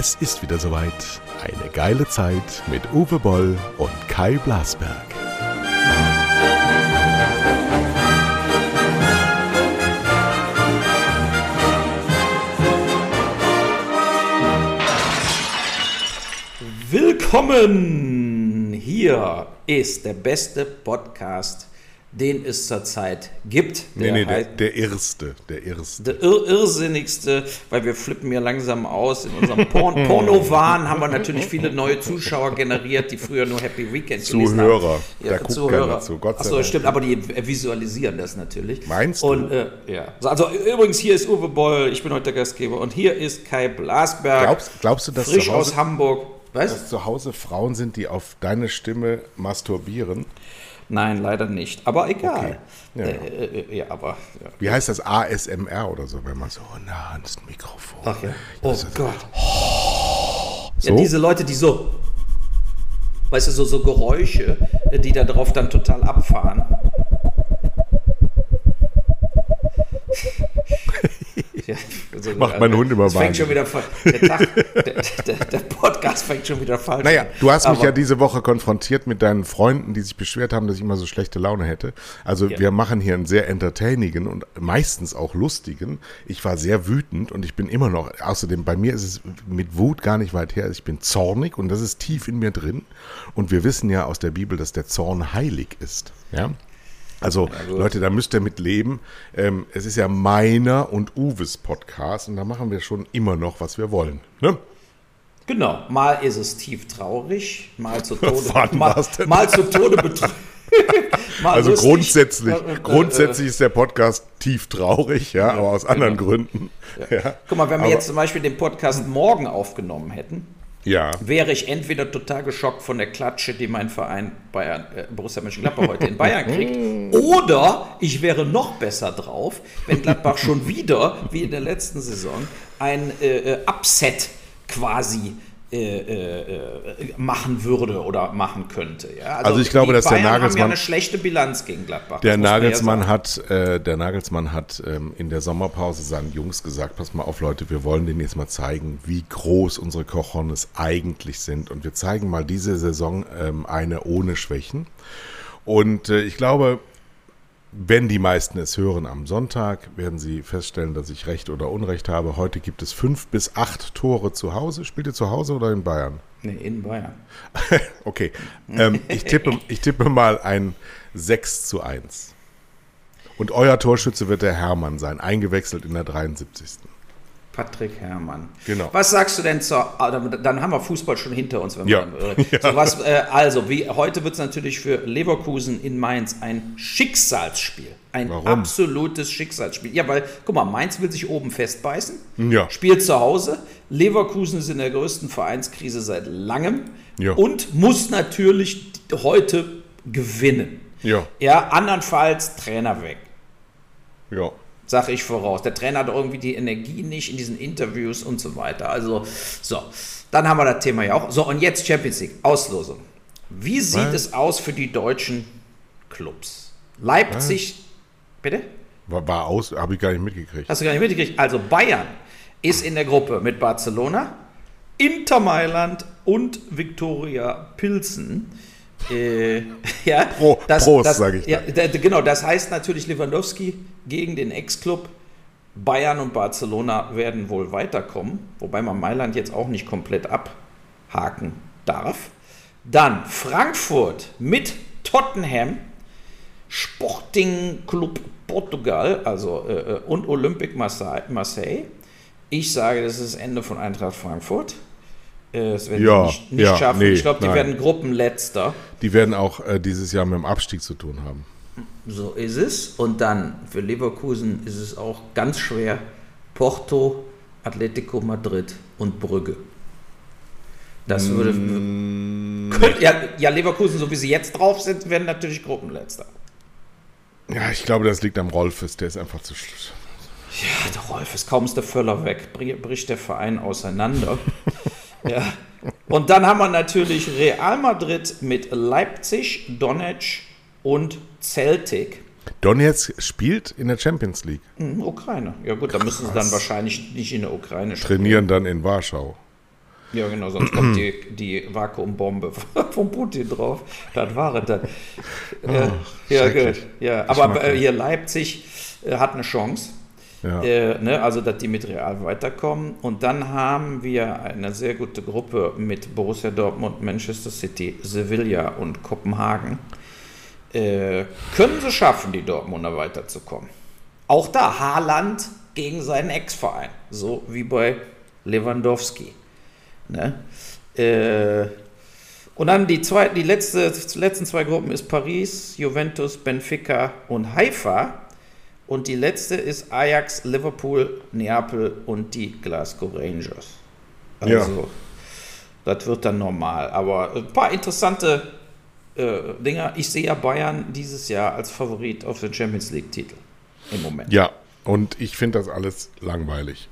Es ist wieder soweit. Eine geile Zeit mit Uwe Boll und Kai Blasberg. Willkommen! Hier ist der beste Podcast den es zurzeit gibt. Nee, nee, der, der erste, der erste. Der ir irrsinnigste, weil wir flippen ja langsam aus. In unserem Porn Porno-Wahn haben wir natürlich viele neue Zuschauer generiert, die früher nur Happy Weekend Zuhörer. Ja, da Zuhörer. Zu, Gott sei Achso, stimmt, aber die visualisieren das natürlich. Meinst du? Und, äh, ja. Also übrigens, hier ist Uwe Boll, ich bin heute der Gastgeber und hier ist Kai Blasberg. Glaubst, glaubst du, dass frisch aus Hamburg. Was? Dass zu Hause Frauen sind, die auf deine Stimme masturbieren? Nein, leider nicht. Aber egal. Okay. Ja, äh, äh, ja, aber. Ja. Wie heißt das ASMR oder so, wenn man so nah ans Mikrofon. Ach ja. Oh Gott. Oh. So? Ja, diese Leute, die so. Weißt du, so, so Geräusche, äh, die da drauf dann total abfahren. Ja, also, Macht mein Hund immer fängt schon wieder der, Tag, der, der, Podcast fängt schon wieder falsch Naja, du hast mich ja diese Woche konfrontiert mit deinen Freunden, die sich beschwert haben, dass ich immer so schlechte Laune hätte. Also ja. wir machen hier einen sehr entertainigen und meistens auch lustigen. Ich war sehr wütend und ich bin immer noch, außerdem bei mir ist es mit Wut gar nicht weit her. Ich bin zornig und das ist tief in mir drin. Und wir wissen ja aus der Bibel, dass der Zorn heilig ist. Ja. Also, also, Leute, da müsst ihr mit leben. Ähm, es ist ja meiner und Uwes Podcast und da machen wir schon immer noch, was wir wollen. Ne? Genau, mal ist es tief traurig, mal zu Tode, mal, mal zu Tode betrübt. also lustig. grundsätzlich, äh, äh, grundsätzlich ist der Podcast tief traurig, ja, ja aber aus anderen genau. Gründen. Ja. Ja. Guck mal, wenn wir aber, jetzt zum Beispiel den Podcast morgen aufgenommen hätten, ja. wäre ich entweder total geschockt von der Klatsche, die mein Verein Bayern, äh, Borussia Mönchengladbach heute in Bayern kriegt, oder ich wäre noch besser drauf, wenn Gladbach schon wieder, wie in der letzten Saison, ein äh, äh Upset quasi äh, machen würde oder machen könnte. Ja? Also, also, ich glaube, dass Bayern der Nagelsmann haben ja eine schlechte Bilanz gegen Gladbach. Der Nagelsmann ja hat, äh, der Nagelsmann hat ähm, in der Sommerpause seinen Jungs gesagt: Pass mal auf, Leute, wir wollen denen jetzt mal zeigen, wie groß unsere Cojones eigentlich sind und wir zeigen mal diese Saison ähm, eine ohne Schwächen. Und äh, ich glaube, wenn die meisten es hören am Sonntag, werden sie feststellen, dass ich recht oder Unrecht habe. Heute gibt es fünf bis acht Tore zu Hause. Spielt ihr zu Hause oder in Bayern? Nee, in Bayern. okay. Ähm, ich, tippe, ich tippe mal ein 6 zu 1. Und euer Torschütze wird der Hermann sein, eingewechselt in der 73. Patrick Herrmann. Genau. Was sagst du denn zur, ah, dann haben wir Fußball schon hinter uns. Wenn ja. Man, äh, so was, äh, also, wie, heute wird es natürlich für Leverkusen in Mainz ein Schicksalsspiel. Ein Warum? absolutes Schicksalsspiel. Ja, weil, guck mal, Mainz will sich oben festbeißen, ja. spielt zu Hause. Leverkusen ist in der größten Vereinskrise seit langem ja. und muss natürlich heute gewinnen. Ja. ja, andernfalls Trainer weg. Ja sage ich voraus. Der Trainer hat irgendwie die Energie nicht in diesen Interviews und so weiter. Also, so. Dann haben wir das Thema ja auch. So, und jetzt Champions League, Auslosung. Wie sieht Was? es aus für die deutschen Clubs? Leipzig, Was? bitte? War, war aus, habe ich gar nicht mitgekriegt. Hast du gar nicht mitgekriegt? Also Bayern ist in der Gruppe mit Barcelona, Inter Mailand und Viktoria Pilsen. Äh, ja, Pro, das, Prost, sage ich. Ja, genau, das heißt natürlich Lewandowski gegen den Ex-Club. Bayern und Barcelona werden wohl weiterkommen, wobei man Mailand jetzt auch nicht komplett abhaken darf. Dann Frankfurt mit Tottenham, Sporting Club Portugal, also äh, äh und Olympique Marseille. Ich sage, das ist das Ende von Eintracht Frankfurt. Äh, das werden ja, nicht, nicht ja, schaffen. Nee, ich glaube, die nein. werden Gruppenletzter. Die werden auch äh, dieses Jahr mit dem Abstieg zu tun haben. So ist es. Und dann für Leverkusen ist es auch ganz schwer. Porto, Atletico Madrid und Brügge. Das würde. Mm. Könnt, ja, ja, Leverkusen, so wie sie jetzt drauf sind, werden natürlich Gruppenletzter. Ja, ich glaube, das liegt am Rolfes. Der ist einfach zu. Ja, der Rolfes, kaum ist der Völler weg, bricht der Verein auseinander. Ja. Und dann haben wir natürlich Real Madrid mit Leipzig, Donetsk und Celtic. Donetsk spielt in der Champions League. Mhm, Ukraine. Ja gut, da müssen sie dann wahrscheinlich nicht in der Ukraine spielen. Trainieren dann in Warschau. Ja, genau, sonst kommt die, die Vakuumbombe von Putin drauf. Das war es dann. Oh, ja, gut. Ja, aber äh, hier Leipzig äh, hat eine Chance. Ja. Äh, ne, also, dass die mit Real weiterkommen. Und dann haben wir eine sehr gute Gruppe mit Borussia Dortmund, Manchester City, Sevilla und Kopenhagen. Äh, können sie schaffen, die Dortmunder weiterzukommen. Auch da Haaland gegen seinen Ex-Verein, so wie bei Lewandowski. Ne? Äh, und dann die, zwei, die letzte, die letzten zwei Gruppen ist Paris, Juventus, Benfica und Haifa. Und die letzte ist Ajax, Liverpool, Neapel und die Glasgow Rangers. Also, ja. das wird dann normal. Aber ein paar interessante äh, Dinger. Ich sehe ja Bayern dieses Jahr als Favorit auf den Champions League-Titel im Moment. Ja, und ich finde das alles langweilig.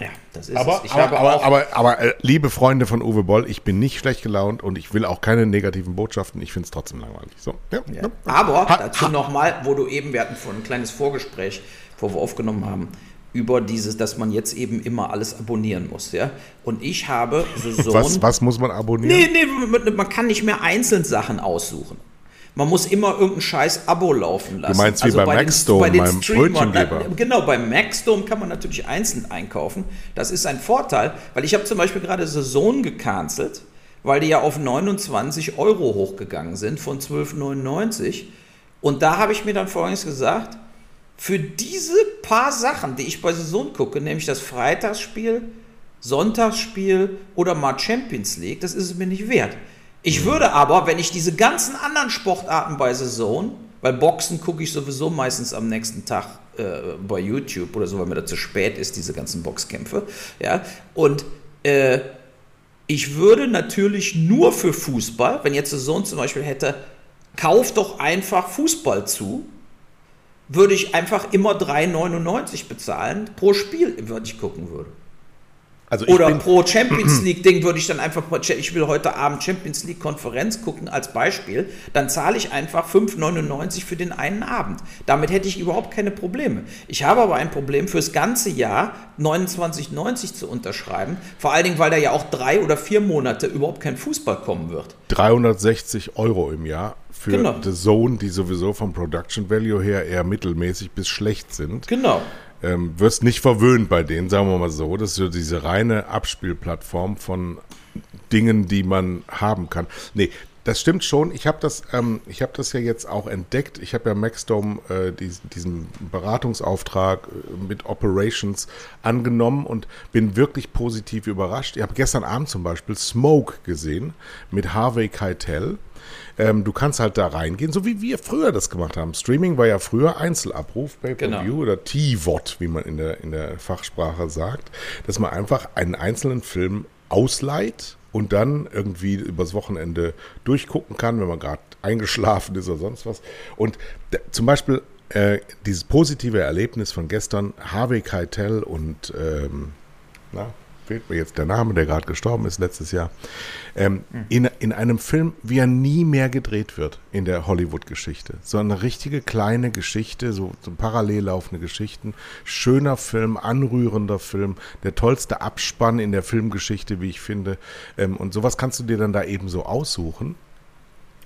Ja, das ist aber, es. Ich aber, habe aber, aber, aber, äh, liebe Freunde von Uwe Boll, ich bin nicht schlecht gelaunt und ich will auch keine negativen Botschaften. Ich finde es trotzdem langweilig. So, ja, ja. Ja. Aber ha, dazu nochmal, wo du eben, wir hatten vorhin ein kleines Vorgespräch, wo wir aufgenommen haben, über dieses, dass man jetzt eben immer alles abonnieren muss. Ja? Und ich habe so was, was muss man abonnieren? Nee, nee, man kann nicht mehr einzeln Sachen aussuchen. Man muss immer irgendein scheiß Abo laufen lassen. Du meinst wie also bei, Maxdome, beim Brötchengeber. Genau, beim Maxdome kann man natürlich einzeln einkaufen. Das ist ein Vorteil, weil ich habe zum Beispiel gerade Saison gecancelt, weil die ja auf 29 Euro hochgegangen sind von 12,99. Und da habe ich mir dann folgendes gesagt, für diese paar Sachen, die ich bei Saison gucke, nämlich das Freitagsspiel, Sonntagsspiel oder mal Champions League, das ist es mir nicht wert. Ich würde aber, wenn ich diese ganzen anderen Sportarten bei Saison, weil Boxen gucke ich sowieso meistens am nächsten Tag äh, bei YouTube oder so, weil mir das zu spät ist, diese ganzen Boxkämpfe, ja, und äh, ich würde natürlich nur für Fußball, wenn jetzt Saison zum Beispiel hätte, kauf doch einfach Fußball zu, würde ich einfach immer 3,99 bezahlen pro Spiel, wenn ich gucken würde. Also Oder pro Champions League Ding würde ich dann einfach, ich will heute Abend Champions League Konferenz gucken als Beispiel, dann zahle ich einfach 5,99 für den einen Abend. Damit hätte ich überhaupt keine Probleme. Ich habe aber ein Problem fürs ganze Jahr 29,90 zu unterschreiben, vor allen Dingen, weil da ja auch drei oder vier Monate überhaupt kein Fußball kommen wird. 360 Euro im Jahr für genau. The Zone, die sowieso vom Production Value her eher mittelmäßig bis schlecht sind. Genau ähm, wirst nicht verwöhnt bei denen, sagen wir mal so. Das ist so diese reine Abspielplattform von Dingen, die man haben kann. Nee, das stimmt schon. Ich habe das, ähm, ich habe das ja jetzt auch entdeckt. Ich habe ja Maxdome äh, diesen, diesen Beratungsauftrag äh, mit Operations angenommen und bin wirklich positiv überrascht. Ich habe gestern Abend zum Beispiel Smoke gesehen mit Harvey Keitel. Ähm, du kannst halt da reingehen, so wie wir früher das gemacht haben. Streaming war ja früher Einzelabruf, Pay-Per-View genau. oder T-Vot, wie man in der, in der Fachsprache sagt, dass man einfach einen einzelnen Film ausleiht und dann irgendwie übers Wochenende durchgucken kann, wenn man gerade eingeschlafen ist oder sonst was. Und zum Beispiel äh, dieses positive Erlebnis von gestern, Harvey Keitel und ähm, na, fehlt mir jetzt der Name, der gerade gestorben ist letztes Jahr, ähm, mhm. in, in einem Film, wie er nie mehr gedreht wird in der Hollywood-Geschichte. So eine richtige kleine Geschichte, so, so parallel laufende Geschichten. Schöner Film, anrührender Film, der tollste Abspann in der Filmgeschichte, wie ich finde. Ähm, und sowas kannst du dir dann da eben so aussuchen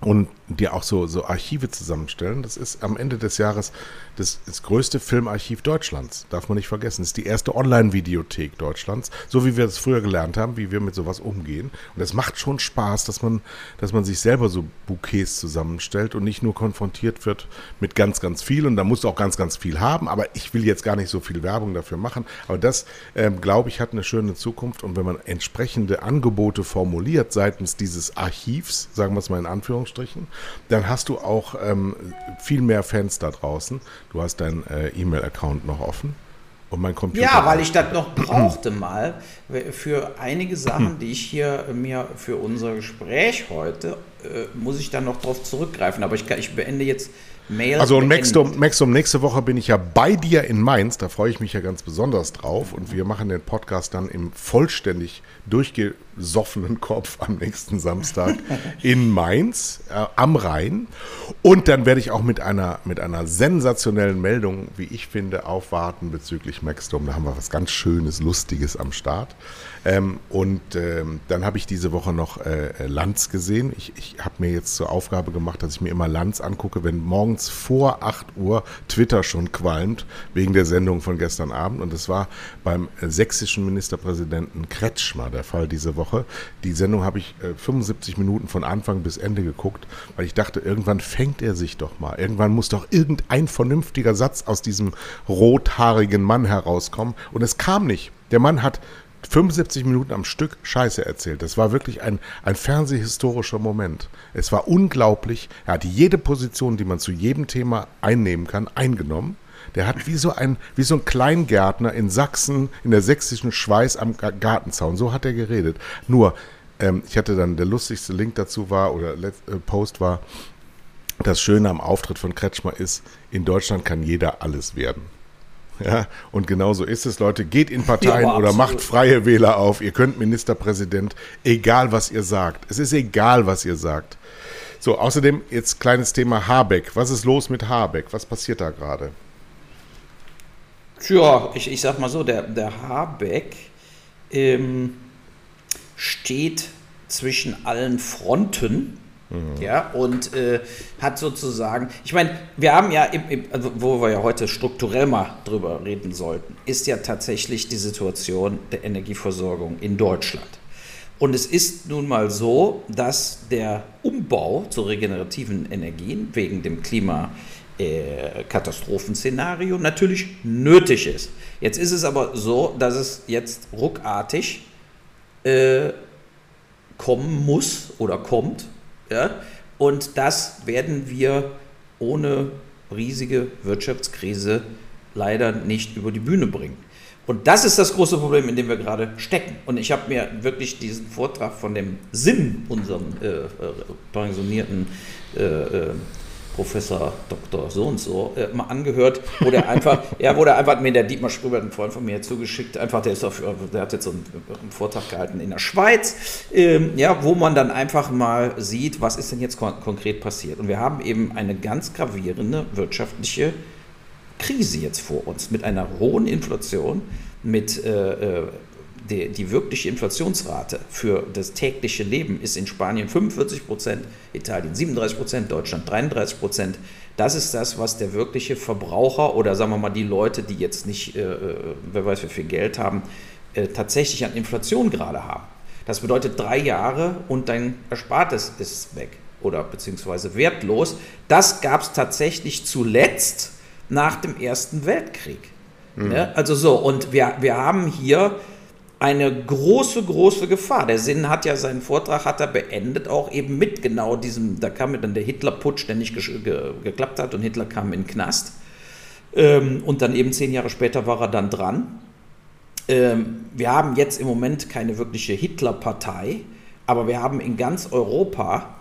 und dir auch so, so Archive zusammenstellen. Das ist am Ende des Jahres das, das größte Filmarchiv Deutschlands. Darf man nicht vergessen. Das ist die erste Online-Videothek Deutschlands. So wie wir das früher gelernt haben, wie wir mit sowas umgehen. Und es macht schon Spaß, dass man, dass man sich selber so Bouquets zusammenstellt und nicht nur konfrontiert wird mit ganz, ganz viel. Und da musst du auch ganz, ganz viel haben. Aber ich will jetzt gar nicht so viel Werbung dafür machen. Aber das, ähm, glaube ich, hat eine schöne Zukunft. Und wenn man entsprechende Angebote formuliert seitens dieses Archivs, sagen wir es mal in Anführungsstrichen, dann hast du auch ähm, viel mehr Fans da draußen. Du hast deinen äh, E-Mail-Account noch offen. Und mein Computer. Ja, weil ich das noch brauchte mal für einige Sachen, die ich hier mir für unser Gespräch heute, äh, muss ich dann noch darauf zurückgreifen. Aber ich, ich beende jetzt Mail. Also und Maxdom, Maxdom, nächste Woche bin ich ja bei dir in Mainz. Da freue ich mich ja ganz besonders drauf. Und wir machen den Podcast dann im vollständig durchge besoffenen Kopf am nächsten Samstag in Mainz äh, am Rhein. Und dann werde ich auch mit einer, mit einer sensationellen Meldung, wie ich finde, aufwarten bezüglich Maxdom. Da haben wir was ganz Schönes, Lustiges am Start. Ähm, und ähm, dann habe ich diese Woche noch äh, Lanz gesehen. Ich, ich habe mir jetzt zur Aufgabe gemacht, dass ich mir immer Lanz angucke, wenn morgens vor 8 Uhr Twitter schon qualmt, wegen der Sendung von gestern Abend. Und das war beim sächsischen Ministerpräsidenten Kretschmer der Fall diese Woche. Die Sendung habe ich äh, 75 Minuten von Anfang bis Ende geguckt, weil ich dachte, irgendwann fängt er sich doch mal. Irgendwann muss doch irgendein vernünftiger Satz aus diesem rothaarigen Mann herauskommen. Und es kam nicht. Der Mann hat 75 Minuten am Stück Scheiße erzählt. Das war wirklich ein, ein fernsehhistorischer Moment. Es war unglaublich. Er hat jede Position, die man zu jedem Thema einnehmen kann, eingenommen. Der hat wie so ein, wie so ein Kleingärtner in Sachsen, in der sächsischen Schweiß am Gartenzaun. So hat er geredet. Nur, ähm, ich hatte dann, der lustigste Link dazu war, oder äh, Post war, das Schöne am Auftritt von Kretschmer ist, in Deutschland kann jeder alles werden. Ja, und genau so ist es, Leute. Geht in Parteien ja, oder macht freie Wähler auf. Ihr könnt Ministerpräsident, egal was ihr sagt. Es ist egal, was ihr sagt. So, außerdem jetzt kleines Thema Habeck. Was ist los mit Habeck? Was passiert da gerade? Tja, ich, ich sag mal so, der, der Habeck ähm, steht zwischen allen Fronten Mhm. Ja, und äh, hat sozusagen, ich meine, wir haben ja, im, im, also wo wir ja heute strukturell mal drüber reden sollten, ist ja tatsächlich die Situation der Energieversorgung in Deutschland. Und es ist nun mal so, dass der Umbau zu regenerativen Energien wegen dem Klimakatastrophenszenario natürlich nötig ist. Jetzt ist es aber so, dass es jetzt ruckartig äh, kommen muss oder kommt ja? Und das werden wir ohne riesige Wirtschaftskrise leider nicht über die Bühne bringen. Und das ist das große Problem, in dem wir gerade stecken. Und ich habe mir wirklich diesen Vortrag von dem Sinn, unserem äh, äh pensionierten äh, äh Professor Dr. so und so äh, mal angehört, der einfach, wo der einfach mir der Dietmar Schröber, ein Freund von mir, zugeschickt, einfach, der ist auf, der hat jetzt so einen, einen Vortrag gehalten in der Schweiz, ähm, ja, wo man dann einfach mal sieht, was ist denn jetzt kon konkret passiert. Und wir haben eben eine ganz gravierende wirtschaftliche Krise jetzt vor uns mit einer hohen Inflation, mit äh, äh die, die wirkliche Inflationsrate für das tägliche Leben ist in Spanien 45 Prozent, Italien 37 Prozent, Deutschland 33 Prozent. Das ist das, was der wirkliche Verbraucher oder sagen wir mal die Leute, die jetzt nicht, äh, äh, wer weiß wie viel Geld haben, äh, tatsächlich an Inflation gerade haben. Das bedeutet drei Jahre und dein Erspartes ist weg oder beziehungsweise wertlos. Das gab es tatsächlich zuletzt nach dem Ersten Weltkrieg. Mhm. Also so, und wir, wir haben hier eine große, große Gefahr. Der Sinn hat ja seinen Vortrag hat er beendet, auch eben mit genau diesem, da kam dann der Hitlerputsch, der nicht ge ge geklappt hat und Hitler kam in den Knast. Ähm, und dann eben zehn Jahre später war er dann dran. Ähm, wir haben jetzt im Moment keine wirkliche Hitlerpartei, aber wir haben in ganz Europa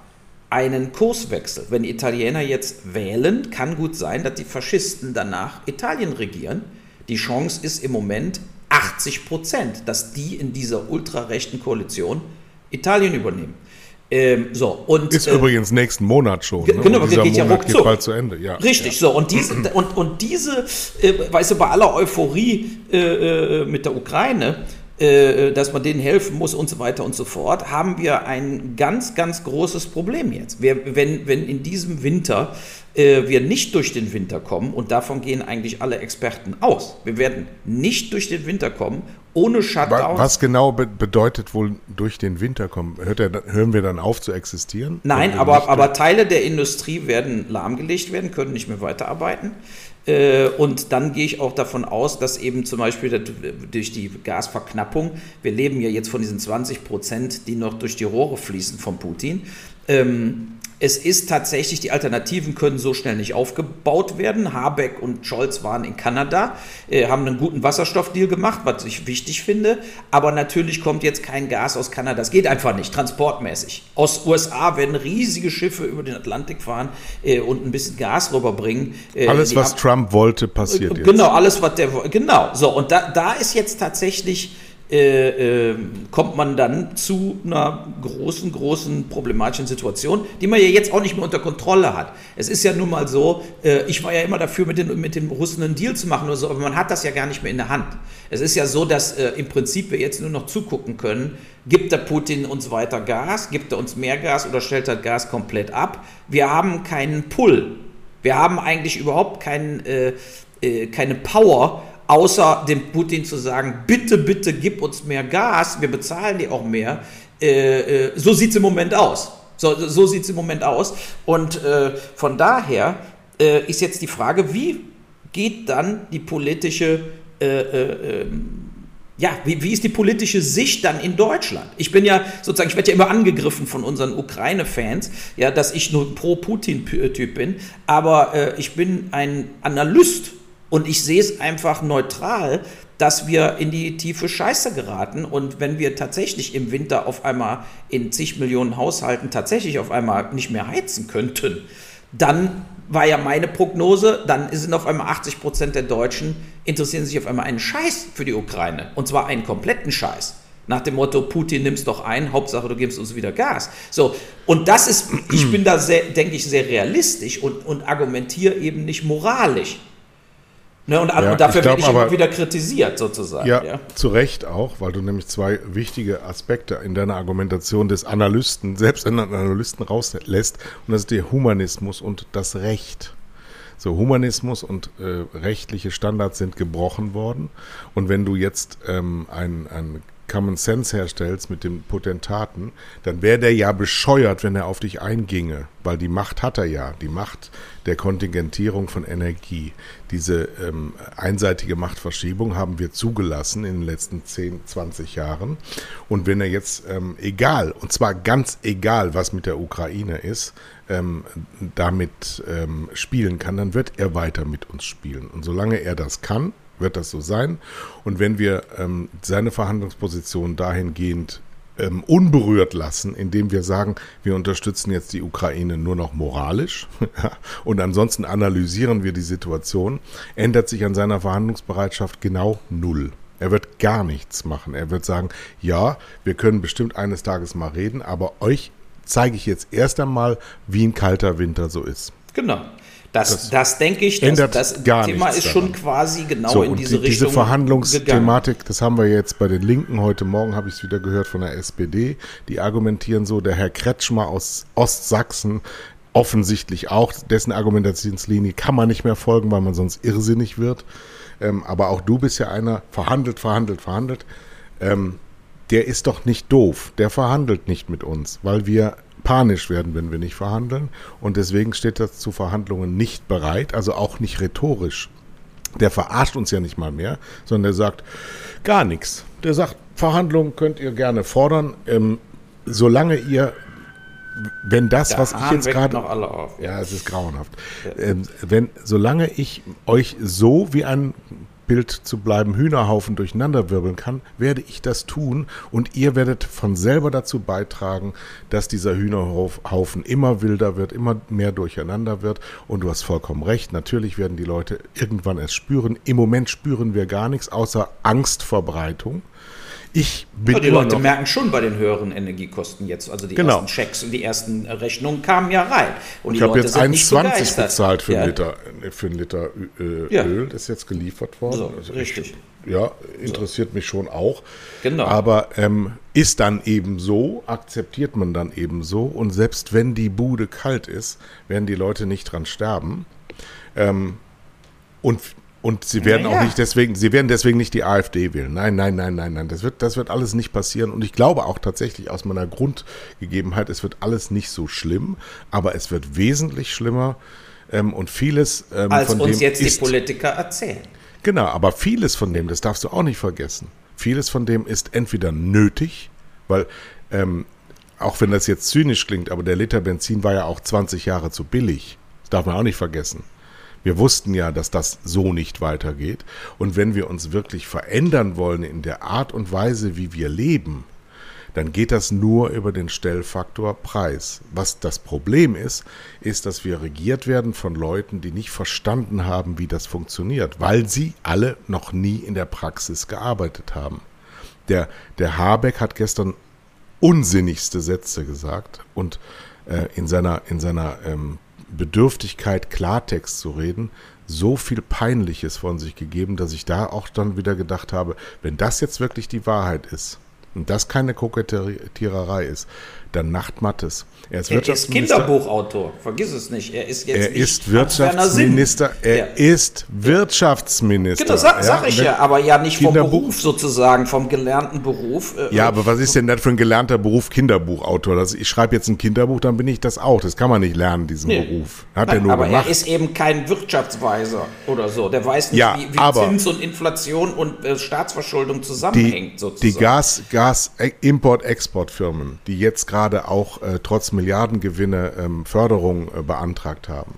einen Kurswechsel. Wenn Italiener jetzt wählen, kann gut sein, dass die Faschisten danach Italien regieren. Die Chance ist im Moment 80 Prozent, dass die in dieser ultrarechten Koalition Italien übernehmen. Ähm, so, und, ist äh, übrigens nächsten Monat schon. Ne? Genau, dieser geht ja Monat geht bald zu Ende. Ja, Richtig, ja. so. Und diese, und, und diese äh, weißt du, bei aller Euphorie äh, äh mit der Ukraine, äh, dass man denen helfen muss und so weiter und so fort, haben wir ein ganz, ganz großes Problem jetzt. Wir, wenn, wenn in diesem Winter äh, wir nicht durch den Winter kommen, und davon gehen eigentlich alle Experten aus, wir werden nicht durch den Winter kommen, ohne Shutdown. Was genau be bedeutet wohl durch den Winter kommen? Hört er, hören wir dann auf zu existieren? Nein, aber, aber Teile der Industrie werden lahmgelegt werden, können nicht mehr weiterarbeiten. Äh, und dann gehe ich auch davon aus, dass eben zum Beispiel durch die Gasverknappung, wir leben ja jetzt von diesen 20 Prozent, die noch durch die Rohre fließen von Putin, ähm, es ist tatsächlich, die Alternativen können so schnell nicht aufgebaut werden. Habeck und Scholz waren in Kanada, äh, haben einen guten Wasserstoffdeal gemacht, was ich wichtig finde. Aber natürlich kommt jetzt kein Gas aus Kanada. Das geht einfach nicht, transportmäßig. Aus USA werden riesige Schiffe über den Atlantik fahren äh, und ein bisschen Gas rüberbringen. Äh, alles, was Trump wollte, passiert jetzt. Genau, alles, was der Genau, so. Und da, da ist jetzt tatsächlich äh, äh, kommt man dann zu einer großen, großen problematischen Situation, die man ja jetzt auch nicht mehr unter Kontrolle hat. Es ist ja nun mal so, äh, ich war ja immer dafür, mit den, mit den Russen einen Deal zu machen oder so, aber man hat das ja gar nicht mehr in der Hand. Es ist ja so, dass äh, im Prinzip wir jetzt nur noch zugucken können, gibt der Putin uns weiter Gas, gibt er uns mehr Gas oder stellt er Gas komplett ab. Wir haben keinen Pull. Wir haben eigentlich überhaupt keinen, äh, äh, keine Power, außer dem Putin zu sagen, bitte, bitte gib uns mehr Gas, wir bezahlen dir auch mehr. Äh, äh, so sieht es im Moment aus. So, so sieht es im Moment aus. Und äh, von daher äh, ist jetzt die Frage, wie geht dann die politische, äh, äh, ähm, ja, wie, wie ist die politische Sicht dann in Deutschland? Ich bin ja sozusagen, ich werde ja immer angegriffen von unseren Ukraine-Fans, ja, dass ich nur Pro-Putin-Typ bin, aber ich bin ein Analyst und ich sehe es einfach neutral, dass wir in die tiefe Scheiße geraten. Und wenn wir tatsächlich im Winter auf einmal in zig Millionen Haushalten tatsächlich auf einmal nicht mehr heizen könnten, dann war ja meine Prognose, dann sind auf einmal 80 Prozent der Deutschen interessieren sich auf einmal einen Scheiß für die Ukraine. Und zwar einen kompletten Scheiß. Nach dem Motto, Putin nimmst doch ein, Hauptsache du gibst uns wieder Gas. So, und das ist, ich bin da sehr, denke ich, sehr realistisch und, und argumentiere eben nicht moralisch. Ne, und, ja, und, dafür glaub, werde ich aber, immer wieder kritisiert, sozusagen. Ja, ja, zu Recht auch, weil du nämlich zwei wichtige Aspekte in deiner Argumentation des Analysten, selbst einen Analysten rauslässt. Und das ist der Humanismus und das Recht. So, Humanismus und äh, rechtliche Standards sind gebrochen worden. Und wenn du jetzt ähm, ein, ein Common Sense herstellst mit den Potentaten, dann wäre der ja bescheuert, wenn er auf dich einginge, weil die Macht hat er ja, die Macht der Kontingentierung von Energie. Diese ähm, einseitige Machtverschiebung haben wir zugelassen in den letzten 10, 20 Jahren. Und wenn er jetzt, ähm, egal, und zwar ganz egal, was mit der Ukraine ist, ähm, damit ähm, spielen kann, dann wird er weiter mit uns spielen. Und solange er das kann, wird das so sein. Und wenn wir ähm, seine Verhandlungsposition dahingehend ähm, unberührt lassen, indem wir sagen, wir unterstützen jetzt die Ukraine nur noch moralisch und ansonsten analysieren wir die Situation, ändert sich an seiner Verhandlungsbereitschaft genau null. Er wird gar nichts machen. Er wird sagen, ja, wir können bestimmt eines Tages mal reden, aber euch zeige ich jetzt erst einmal, wie ein kalter Winter so ist. Genau. Das, das, das denke ich, das, das Thema ist schon quasi genau so, in diese die, Richtung. Diese Verhandlungsthematik, gegangen. das haben wir jetzt bei den Linken. Heute Morgen habe ich es wieder gehört von der SPD. Die argumentieren so, der Herr Kretschmer aus Ostsachsen offensichtlich auch, dessen Argumentationslinie kann man nicht mehr folgen, weil man sonst irrsinnig wird. Ähm, aber auch du bist ja einer, verhandelt, verhandelt, verhandelt. Ähm, der ist doch nicht doof. Der verhandelt nicht mit uns, weil wir panisch werden, wenn wir nicht verhandeln. Und deswegen steht er zu Verhandlungen nicht bereit, also auch nicht rhetorisch. Der verarscht uns ja nicht mal mehr, sondern der sagt gar nichts. Der sagt, Verhandlungen könnt ihr gerne fordern, ähm, solange ihr wenn das, Der was ich jetzt gerade. Ja, es ist grauenhaft. Ja. Ähm, wenn, solange ich euch so wie ein Bild zu bleiben, Hühnerhaufen durcheinanderwirbeln kann, werde ich das tun und ihr werdet von selber dazu beitragen, dass dieser Hühnerhaufen immer wilder wird, immer mehr durcheinander wird. Und du hast vollkommen recht, natürlich werden die Leute irgendwann es spüren. Im Moment spüren wir gar nichts außer Angstverbreitung. Ich bin Aber die Leute merken schon bei den höheren Energiekosten jetzt. Also die genau. ersten Checks und die ersten Rechnungen kamen ja rein. Und ich habe jetzt 1,20 bezahlt für, ja. einen Liter, für einen Liter Öl. Ja. Öl. Das ist jetzt geliefert worden. So, also richtig. Ich, ja, interessiert so. mich schon auch. Genau. Aber ähm, ist dann eben so, akzeptiert man dann eben so. Und selbst wenn die Bude kalt ist, werden die Leute nicht dran sterben. Ähm, und und sie werden naja. auch nicht deswegen, sie werden deswegen nicht die AfD wählen. Nein, nein, nein, nein, nein. Das wird, das wird alles nicht passieren. Und ich glaube auch tatsächlich aus meiner Grundgegebenheit, es wird alles nicht so schlimm, aber es wird wesentlich schlimmer. Ähm, und vieles ähm, Als uns jetzt ist, die Politiker erzählen. Genau, aber vieles von dem, das darfst du auch nicht vergessen. Vieles von dem ist entweder nötig, weil ähm, auch wenn das jetzt zynisch klingt, aber der Liter Benzin war ja auch 20 Jahre zu billig. Das darf man auch nicht vergessen. Wir wussten ja, dass das so nicht weitergeht. Und wenn wir uns wirklich verändern wollen in der Art und Weise, wie wir leben, dann geht das nur über den Stellfaktor Preis. Was das Problem ist, ist, dass wir regiert werden von Leuten, die nicht verstanden haben, wie das funktioniert, weil sie alle noch nie in der Praxis gearbeitet haben. Der, der Habeck hat gestern unsinnigste Sätze gesagt und äh, in seiner, in seiner ähm, Bedürftigkeit, Klartext zu reden, so viel Peinliches von sich gegeben, dass ich da auch dann wieder gedacht habe, wenn das jetzt wirklich die Wahrheit ist und das keine Kokettiererei ist, dann Nachtmattes. Er ist, er ist Kinderbuchautor, vergiss es nicht. Er ist jetzt er ist Wirtschaftsminister. Er ja. ist Wirtschaftsminister. Genau, sag, sag ich ja, aber ja nicht vom Beruf sozusagen, vom gelernten Beruf. Äh, ja, aber was ist denn das für ein gelernter Beruf Kinderbuchautor? Das, ich schreibe jetzt ein Kinderbuch, dann bin ich das auch. Das kann man nicht lernen, diesen nee. Beruf. Hat Nein, er nur aber gemacht. er ist eben kein Wirtschaftsweiser oder so. Der weiß nicht, ja, wie, wie Zins und Inflation und äh, Staatsverschuldung zusammenhängt. Die, sozusagen. die Gas, Gas Import-Export-Firmen, die jetzt gerade auch äh, trotz Milliardengewinne ähm, Förderung äh, beantragt haben.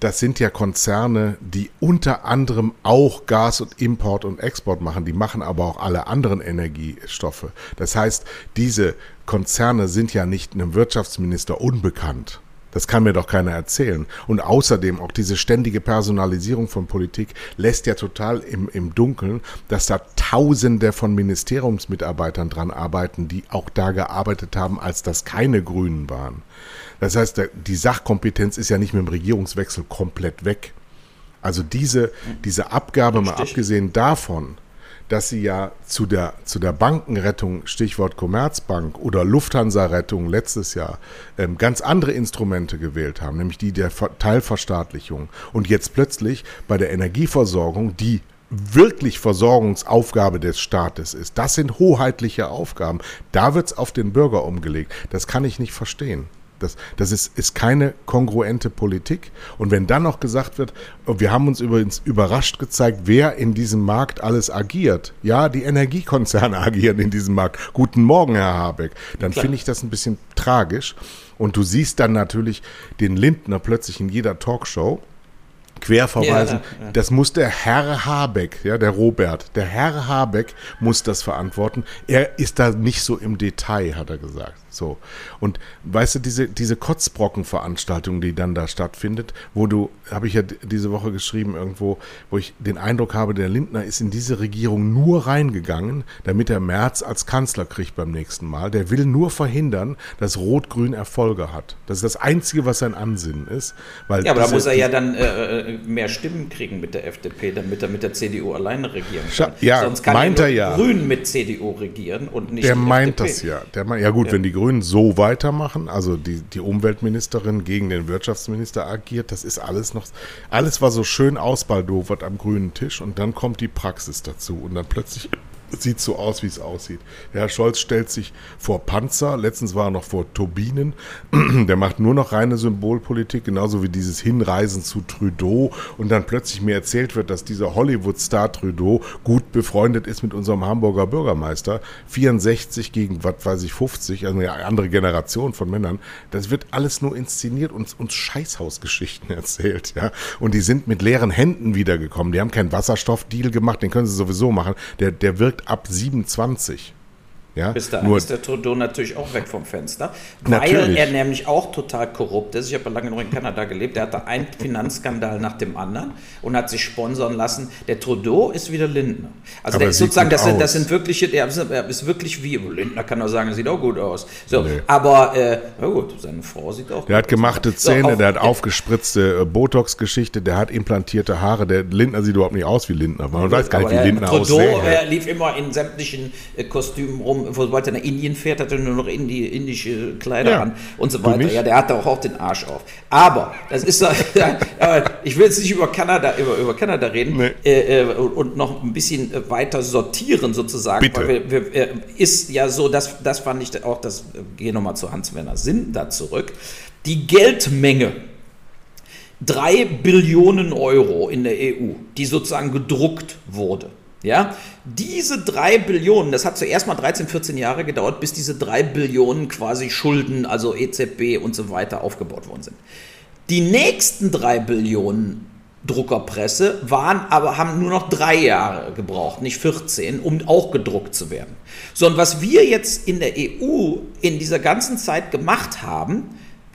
Das sind ja Konzerne, die unter anderem auch Gas und Import und Export machen. Die machen aber auch alle anderen Energiestoffe. Das heißt, diese Konzerne sind ja nicht einem Wirtschaftsminister unbekannt. Das kann mir doch keiner erzählen. Und außerdem auch diese ständige Personalisierung von Politik lässt ja total im, im Dunkeln, dass da Tausende von Ministeriumsmitarbeitern dran arbeiten, die auch da gearbeitet haben, als das keine Grünen waren. Das heißt, die Sachkompetenz ist ja nicht mit dem Regierungswechsel komplett weg. Also diese, diese Abgabe, Richtig. mal abgesehen davon, dass sie ja zu der, zu der Bankenrettung, Stichwort Commerzbank oder Lufthansa-Rettung letztes Jahr, ähm, ganz andere Instrumente gewählt haben, nämlich die der Teilverstaatlichung. Und jetzt plötzlich bei der Energieversorgung, die wirklich Versorgungsaufgabe des Staates ist. Das sind hoheitliche Aufgaben. Da wird es auf den Bürger umgelegt. Das kann ich nicht verstehen. Das, das ist, ist keine kongruente Politik. Und wenn dann noch gesagt wird, wir haben uns übrigens überrascht gezeigt, wer in diesem Markt alles agiert. Ja, die Energiekonzerne agieren in diesem Markt. Guten Morgen, Herr Habeck. Dann finde ich das ein bisschen tragisch. Und du siehst dann natürlich den Lindner plötzlich in jeder Talkshow querverweisen. Ja, ja. Das muss der Herr Habeck, ja, der Robert, der Herr Habeck muss das verantworten. Er ist da nicht so im Detail, hat er gesagt. So. Und weißt du, diese, diese Kotzbrocken-Veranstaltung, die dann da stattfindet, wo du, habe ich ja diese Woche geschrieben irgendwo, wo ich den Eindruck habe, der Lindner ist in diese Regierung nur reingegangen, damit er Merz als Kanzler kriegt beim nächsten Mal. Der will nur verhindern, dass Rot-Grün Erfolge hat. Das ist das Einzige, was sein Ansinnen ist. Weil ja, aber da muss er ja dann äh, äh, mehr Stimmen kriegen mit der FDP, damit er mit der CDU alleine regieren kann. Ja, Sonst kann meint er, ja. Grün mit CDU regieren und nicht Der meint FDP. das ja. Der, ja gut, ja. wenn die Grünen Grünen so weitermachen, also die, die Umweltministerin gegen den Wirtschaftsminister agiert, das ist alles noch, alles war so schön ausbaldowert am grünen Tisch und dann kommt die Praxis dazu und dann plötzlich sieht so aus, wie es aussieht. Herr Scholz stellt sich vor Panzer, letztens war er noch vor Turbinen. Der macht nur noch reine Symbolpolitik, genauso wie dieses Hinreisen zu Trudeau und dann plötzlich mir erzählt wird, dass dieser Hollywood-Star Trudeau gut befreundet ist mit unserem Hamburger Bürgermeister. 64 gegen, was weiß ich, 50, also eine andere Generation von Männern. Das wird alles nur inszeniert und uns Scheißhausgeschichten erzählt, ja. Und die sind mit leeren Händen wiedergekommen. Die haben keinen Wasserstoffdeal gemacht, den können sie sowieso machen. Der, der wirkt ab 27. Ja, Bis dahin nur, ist der Trudeau natürlich auch weg vom Fenster, weil natürlich. er nämlich auch total korrupt ist. Ich habe lange noch in Kanada gelebt. Er hatte einen Finanzskandal nach dem anderen und hat sich sponsern lassen. Der Trudeau ist wieder Lindner. Also der ist sozusagen, das sind, das sind wirkliche, der ist wirklich wie, Lindner kann auch sagen, er sieht auch gut aus. So, nee. Aber, äh, na gut, seine Frau sieht auch Der hat gemachte aus. Zähne, so, auf, der hat aufgespritzte äh, Botox-Geschichte, der hat implantierte Haare. Der Lindner sieht überhaupt nicht aus wie Lindner. Man weiß gar nicht, wie Lindner aussieht. Trudeau äh, lief immer in sämtlichen äh, Kostümen rum sobald er nach Indien fährt, hat er nur noch Indi indische Kleider ja. an und so weiter. Ja, der hat da auch, auch den Arsch auf. Aber, das ist ich will jetzt nicht über Kanada, über, über Kanada reden nee. äh, äh und noch ein bisschen weiter sortieren sozusagen. Bitte. Weil wir, wir, äh, ist ja so, dass, das fand ich auch, das äh, gehe nochmal zu Hans-Werner Sinn da zurück. Die Geldmenge, drei Billionen Euro in der EU, die sozusagen gedruckt wurde. Ja, diese drei Billionen, das hat zuerst mal 13, 14 Jahre gedauert, bis diese drei Billionen quasi Schulden, also EZB und so weiter aufgebaut worden sind. Die nächsten drei Billionen Druckerpresse waren aber haben nur noch drei Jahre gebraucht, nicht 14, um auch gedruckt zu werden. So und was wir jetzt in der EU in dieser ganzen Zeit gemacht haben,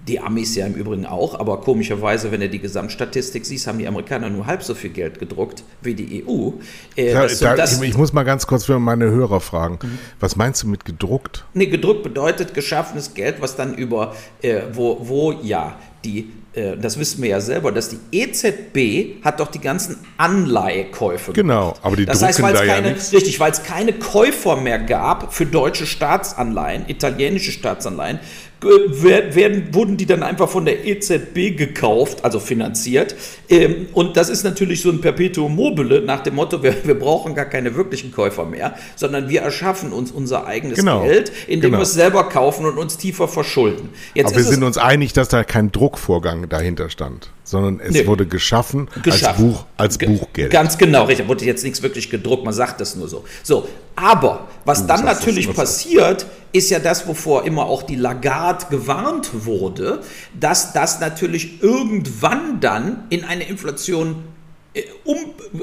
Die Amis ja im Übrigen auch, aber komischerweise, wenn du die Gesamtstatistik siehst, haben die Amerikaner nur halb so viel Geld gedruckt wie die EU. Äh, da, da, das, ich, muss mal ganz kurz für meine Hörer fragen. Mhm. Was meinst du mit gedruckt? Nee, gedruckt bedeutet geschaffenes Geld, was dann über, äh, wo, wo ja die äh, das wissen wir ja selber, dass die EZB hat doch die ganzen Anleihekäufe Genau, aber die das heißt, es keine, ja richtig, weil es keine Käufer mehr gab für deutsche Staatsanleihen, italienische Staatsanleihen, werden, wurden die dann einfach von der EZB gekauft, also finanziert. Ähm, und das ist natürlich so ein Perpetuum mobile nach dem Motto, wir, wir brauchen gar keine wirklichen Käufer mehr, sondern wir erschaffen uns unser eigenes genau. Geld, indem genau. wir es selber kaufen und uns tiefer verschulden. Jetzt Aber wir sind uns einig, dass da kein Druckvorgang dahinter stand sondern es nee. wurde geschaffen, geschaffen, als, Buch, als Buchgeld. Ganz genau, richtig. Da wurde jetzt nichts wirklich gedruckt, man sagt das nur so. So, aber was du dann natürlich passiert, ist ja das, wovor immer auch die Lagarde gewarnt wurde, dass das natürlich irgendwann dann in eine Inflation um,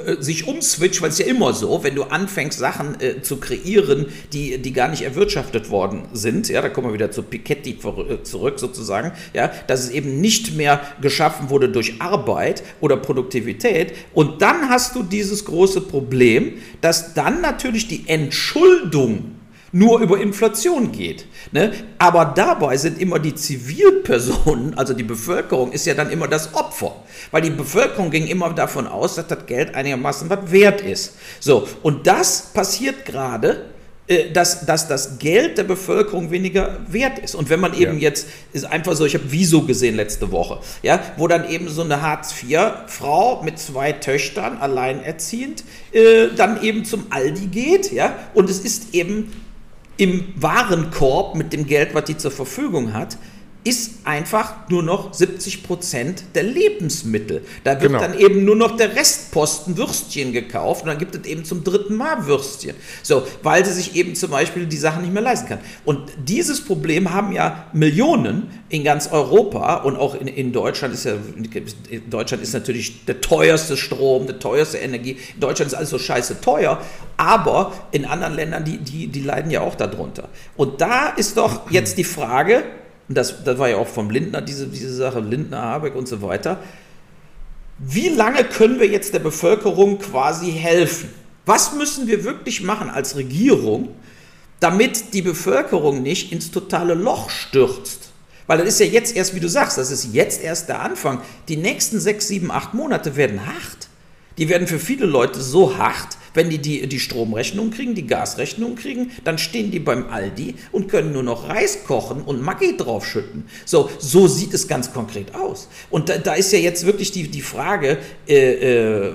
äh, sich umswitcht, weil es ja immer so, wenn du anfängst, Sachen äh, zu kreieren, die, die gar nicht erwirtschaftet worden sind, ja, da kommen wir wieder zu Piketty äh, zurück sozusagen, ja, dass es eben nicht mehr geschaffen wurde durch Arbeit oder Produktivität. Und dann hast du dieses große Problem, dass dann natürlich die Entschuldung nur über Inflation geht. Ne? Aber dabei sind immer die Zivilpersonen, also die Bevölkerung, ist ja dann immer das Opfer. Weil die Bevölkerung ging immer davon aus, dass das Geld einigermaßen was wert ist. So, und das passiert gerade äh, dass, dass das Geld der Bevölkerung weniger wert ist. Und wenn man eben ja. jetzt, ist einfach so, ich habe Wieso gesehen letzte Woche, ja, wo dann eben so eine Hartz-IV-Frau mit zwei Töchtern, alleinerziehend, äh, dann eben zum Aldi geht, ja, und es ist eben im Warenkorb mit dem Geld, was die zur Verfügung hat, ist einfach nur noch 70 Prozent der Lebensmittel. Da wird genau. dann eben nur noch der Restposten Würstchen gekauft und dann gibt es eben zum dritten Mal Würstchen. So, weil sie sich eben zum Beispiel die Sachen nicht mehr leisten kann. Und dieses Problem haben ja Millionen in ganz Europa und auch in, in Deutschland ist ja, Deutschland ist natürlich der teuerste Strom, der teuerste Energie. In Deutschland ist alles so scheiße teuer, aber in anderen Ländern, die, die, die leiden ja auch darunter. Und da ist doch jetzt die Frage, und das, das war ja auch vom Lindner, diese, diese Sache, Lindner, Habeck und so weiter. Wie lange können wir jetzt der Bevölkerung quasi helfen? Was müssen wir wirklich machen als Regierung, damit die Bevölkerung nicht ins totale Loch stürzt? Weil das ist ja jetzt erst, wie du sagst, das ist jetzt erst der Anfang. Die nächsten sechs, sieben, acht Monate werden hart. Die werden für viele Leute so hart, wenn die, die die Stromrechnung kriegen, die Gasrechnung kriegen, dann stehen die beim Aldi und können nur noch Reis kochen und Maggi draufschütten. So, so sieht es ganz konkret aus. Und da, da ist ja jetzt wirklich die, die Frage, äh, äh,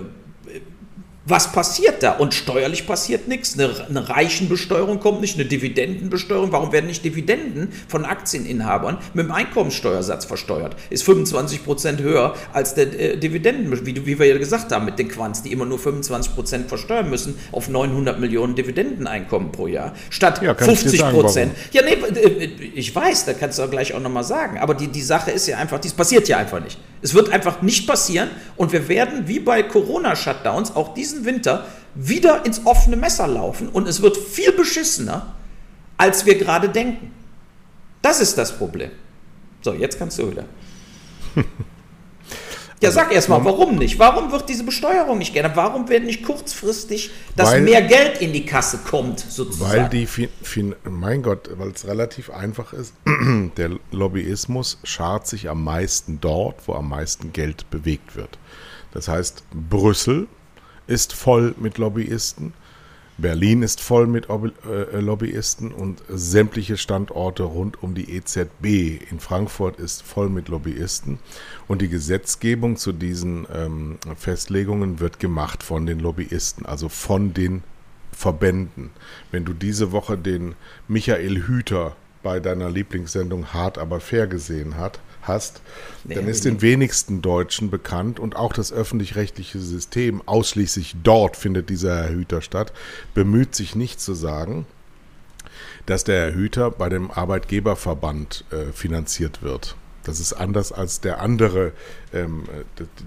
was passiert da? Und steuerlich passiert nichts. Eine, eine Reichenbesteuerung kommt nicht, eine Dividendenbesteuerung. Warum werden nicht Dividenden von Aktieninhabern mit dem Einkommensteuersatz versteuert? Ist 25 Prozent höher als der äh, Dividenden, wie, wie, wir ja gesagt haben mit den Quants, die immer nur 25 Prozent versteuern müssen auf 900 Millionen Dividendeneinkommen pro Jahr. Statt ja, 50 Prozent. Ja, nee, äh, ich weiß, da kannst du gleich auch nochmal sagen. Aber die, die Sache ist ja einfach, dies passiert ja einfach nicht. Es wird einfach nicht passieren und wir werden wie bei Corona-Shutdowns auch diese diesen Winter wieder ins offene Messer laufen und es wird viel beschissener, als wir gerade denken. Das ist das Problem. So, jetzt kannst du wieder. Ja, also, sag erst mal, warum nicht? Warum wird diese Besteuerung nicht geändert? Warum wird nicht kurzfristig, dass weil, mehr Geld in die Kasse kommt, sozusagen? Weil die, fin mein Gott, weil es relativ einfach ist, der Lobbyismus schart sich am meisten dort, wo am meisten Geld bewegt wird. Das heißt, Brüssel ist voll mit Lobbyisten. Berlin ist voll mit äh, Lobbyisten und sämtliche Standorte rund um die EZB in Frankfurt ist voll mit Lobbyisten. Und die Gesetzgebung zu diesen ähm, Festlegungen wird gemacht von den Lobbyisten, also von den Verbänden. Wenn du diese Woche den Michael Hüter bei deiner Lieblingssendung Hart aber fair gesehen hast, hast, nee, dann ist den wenigsten Deutschen bekannt und auch das öffentlich-rechtliche System, ausschließlich dort findet dieser Erhüter statt, bemüht sich nicht zu sagen, dass der Erhüter bei dem Arbeitgeberverband äh, finanziert wird. Das ist anders als der andere ähm,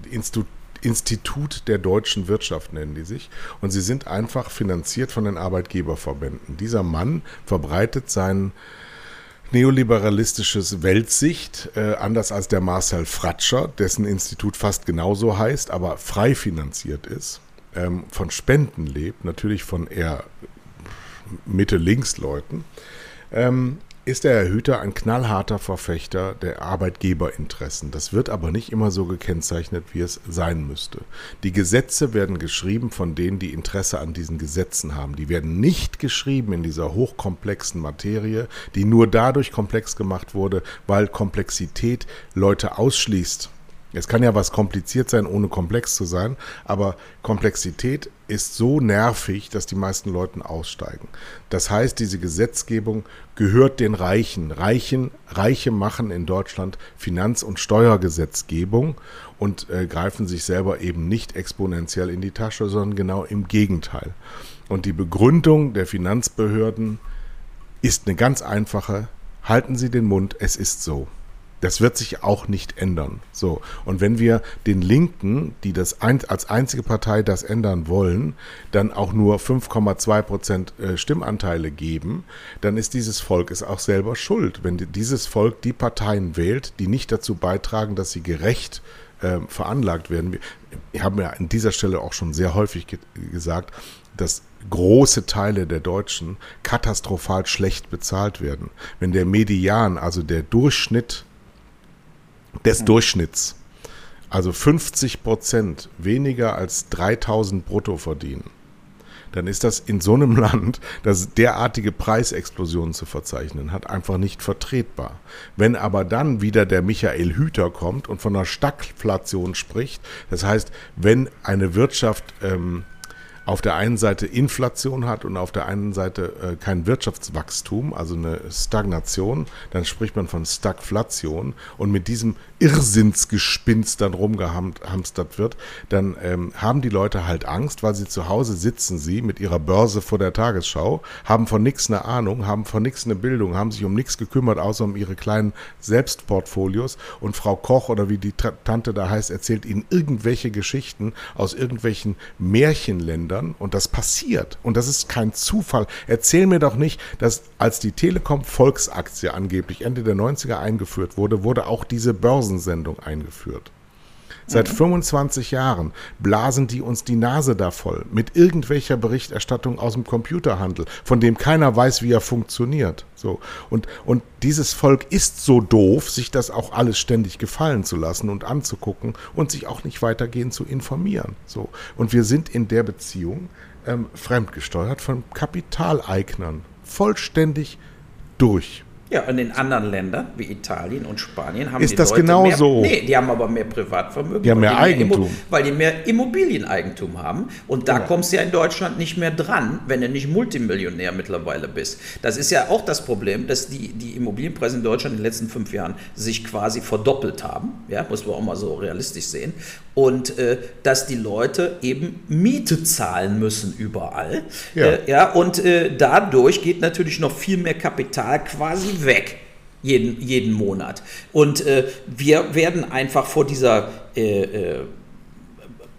Institut Institut der deutschen Wirtschaft nennen die sich. Und sie sind einfach finanziert von den Arbeitgeberverbänden. Dieser Mann verbreitet seinen neoliberalistisches Weltsicht, äh, anders als der Marcel Fratscher, dessen Institut fast genauso heißt, aber frei finanziert ist, ähm, von Spenden lebt, natürlich von eher Mitte-Links-Leuten, ähm, ist der Herr Hüter ein knallharter Verfechter der Arbeitgeberinteressen. Das wird aber nicht immer so gekennzeichnet, wie es sein müsste. Die Gesetze werden geschrieben von denen, die Interesse an diesen Gesetzen haben. Die werden nicht geschrieben in dieser hochkomplexen Materie, die nur dadurch komplex gemacht wurde, weil Komplexität Leute ausschließt. Es kann ja was kompliziert sein, ohne komplex zu sein, aber Komplexität ist so nervig, dass die meisten Leuten aussteigen. Das heißt, diese Gesetzgebung gehört den Reichen. Reichen Reiche machen in Deutschland Finanz- und Steuergesetzgebung und äh, greifen sich selber eben nicht exponentiell in die Tasche, sondern genau im Gegenteil. Und die Begründung der Finanzbehörden ist eine ganz einfache. Halten Sie den Mund, es ist so. Das wird sich auch nicht ändern. So. Und wenn wir den Linken, die das ein, als einzige Partei das ändern wollen, dann auch nur 5,2 Prozent äh, Stimmanteile geben, dann ist dieses Volk es auch selber schuld. Wenn dieses Volk die Parteien wählt, die nicht dazu beitragen, dass sie gerecht äh, veranlagt werden. Wir haben ja an dieser Stelle auch schon sehr häufig ge gesagt, dass große Teile der Deutschen katastrophal schlecht bezahlt werden. Wenn der Median, also der Durchschnitt des mhm. Durchschnitts, also 50 Prozent weniger als 3000 brutto verdienen, dann ist das in so einem Land, das derartige Preisexplosionen zu verzeichnen hat, einfach nicht vertretbar. Wenn aber dann wieder der Michael Hüter kommt und von einer Stagflation spricht, das heißt, wenn eine Wirtschaft ähm, auf der einen Seite Inflation hat und auf der einen Seite äh, kein Wirtschaftswachstum, also eine Stagnation, dann spricht man von Stagflation und mit diesem Irrsinnsgespinst dann rumgehamstert wird, dann ähm, haben die Leute halt Angst, weil sie zu Hause sitzen sie mit ihrer Börse vor der Tagesschau, haben von nichts eine Ahnung, haben von nichts eine Bildung, haben sich um nichts gekümmert, außer um ihre kleinen Selbstportfolios. Und Frau Koch oder wie die Tante da heißt, erzählt ihnen irgendwelche Geschichten aus irgendwelchen Märchenländern und das passiert und das ist kein Zufall. Erzähl mir doch nicht, dass als die Telekom Volksaktie angeblich Ende der 90er eingeführt wurde, wurde auch diese Börse Börsensendung eingeführt. Seit mhm. 25 Jahren blasen die uns die Nase da voll mit irgendwelcher Berichterstattung aus dem Computerhandel, von dem keiner weiß, wie er funktioniert. So. Und, und dieses Volk ist so doof, sich das auch alles ständig gefallen zu lassen und anzugucken und sich auch nicht weitergehend zu informieren. So. Und wir sind in der Beziehung ähm, fremdgesteuert von Kapitaleignern. Vollständig durch. Ja, und in anderen Ländern wie Italien und Spanien haben ist die das Leute genau mehr, so? Nee, die haben aber mehr Privatvermögen. Die haben mehr die Eigentum. Mehr weil die mehr Immobilieneigentum haben. Und da genau. kommst du ja in Deutschland nicht mehr dran, wenn du nicht Multimillionär mittlerweile bist. Das ist ja auch das Problem, dass die, die Immobilienpreise in Deutschland in den letzten fünf Jahren sich quasi verdoppelt haben. Ja, muss man auch mal so realistisch sehen. Und äh, dass die Leute eben Miete zahlen müssen überall. Ja, äh, ja und äh, dadurch geht natürlich noch viel mehr Kapital quasi weg. Jeden, jeden Monat. Und äh, wir werden einfach vor dieser äh, äh,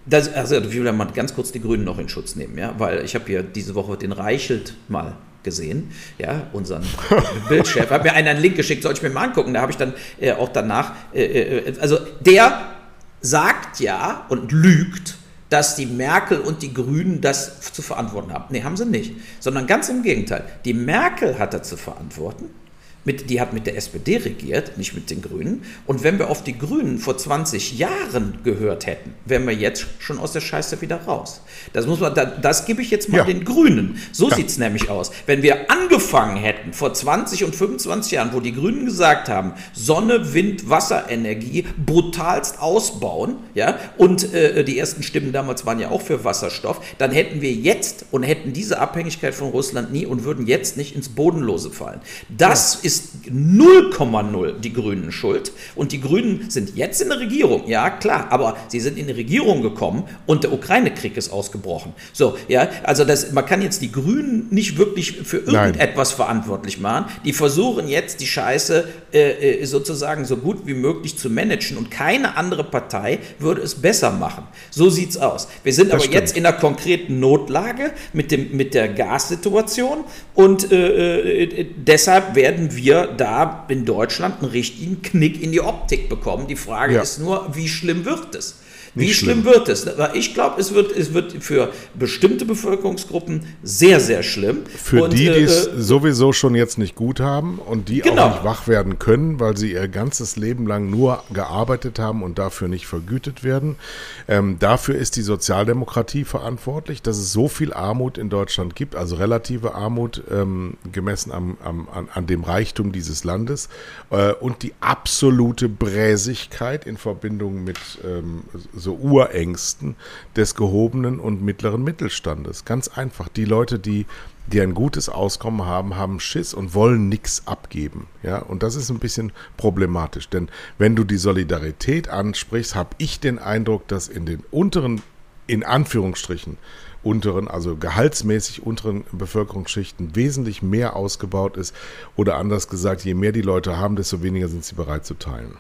das, also ich will mal ganz kurz die Grünen noch in Schutz nehmen, ja, weil ich habe hier diese Woche den Reichelt mal gesehen, ja, unseren Bildchef, hat mir einen, einen Link geschickt, soll ich mir mal angucken, da habe ich dann äh, auch danach, äh, äh, also der sagt ja und lügt, dass die Merkel und die Grünen das zu verantworten haben. Nee, haben sie nicht, sondern ganz im Gegenteil. Die Merkel hat das zu verantworten mit, die hat mit der SPD regiert, nicht mit den Grünen. Und wenn wir auf die Grünen vor 20 Jahren gehört hätten, wären wir jetzt schon aus der Scheiße wieder raus. Das muss man, das, das gebe ich jetzt mal ja. den Grünen. So ja. sieht es nämlich aus. Wenn wir angefangen hätten vor 20 und 25 Jahren, wo die Grünen gesagt haben, Sonne, Wind, Wasserenergie brutalst ausbauen, ja, und äh, die ersten Stimmen damals waren ja auch für Wasserstoff, dann hätten wir jetzt und hätten diese Abhängigkeit von Russland nie und würden jetzt nicht ins Bodenlose fallen. Das ja. ist ist 0,0 die Grünen schuld. Und die Grünen sind jetzt in der Regierung, ja klar, aber sie sind in die Regierung gekommen und der Ukraine-Krieg ist ausgebrochen. So, ja, also das, man kann jetzt die Grünen nicht wirklich für irgendetwas Nein. verantwortlich machen. Die versuchen jetzt die Scheiße äh, äh, sozusagen so gut wie möglich zu managen und keine andere Partei würde es besser machen. So sieht es aus. Wir sind das aber stimmt. jetzt in einer konkreten Notlage mit, dem, mit der Gassituation und äh, äh deshalb werden wir wir da in Deutschland einen richtigen Knick in die Optik bekommen. Die Frage ja. ist nur, wie schlimm wird es? Wie schlimm. schlimm. wird es? Ich glaube, es wird, es wird für bestimmte Bevölkerungsgruppen sehr, sehr schlimm. Für und, die, die es äh, sowieso schon jetzt nicht gut haben und die genau. auch nicht wach werden können, weil sie ihr ganzes Leben lang nur gearbeitet haben und dafür nicht vergütet werden. Ähm, dafür ist die Sozialdemokratie verantwortlich, dass es so viel Armut in Deutschland gibt, also relative Armut ähm, gemessen am, am, an, an, dem Reichtum dieses Landes äh, und die absolute Bräsigkeit in Verbindung mit ähm, so Urängsten des gehobenen und mittleren Mittelstandes. Ganz einfach. Die Leute, die, die ein gutes Auskommen haben, haben Schiss und wollen nichts abgeben. Ja, und das ist ein bisschen problematisch. Denn wenn du die Solidarität ansprichst, habe ich den Eindruck, dass in den unteren, in Anführungsstrichen, unteren, also gehaltsmäßig unteren Bevölkerungsschichten wesentlich mehr ausgebaut ist. Oder anders gesagt, je mehr die Leute haben, desto weniger sind sie bereit zu teilen.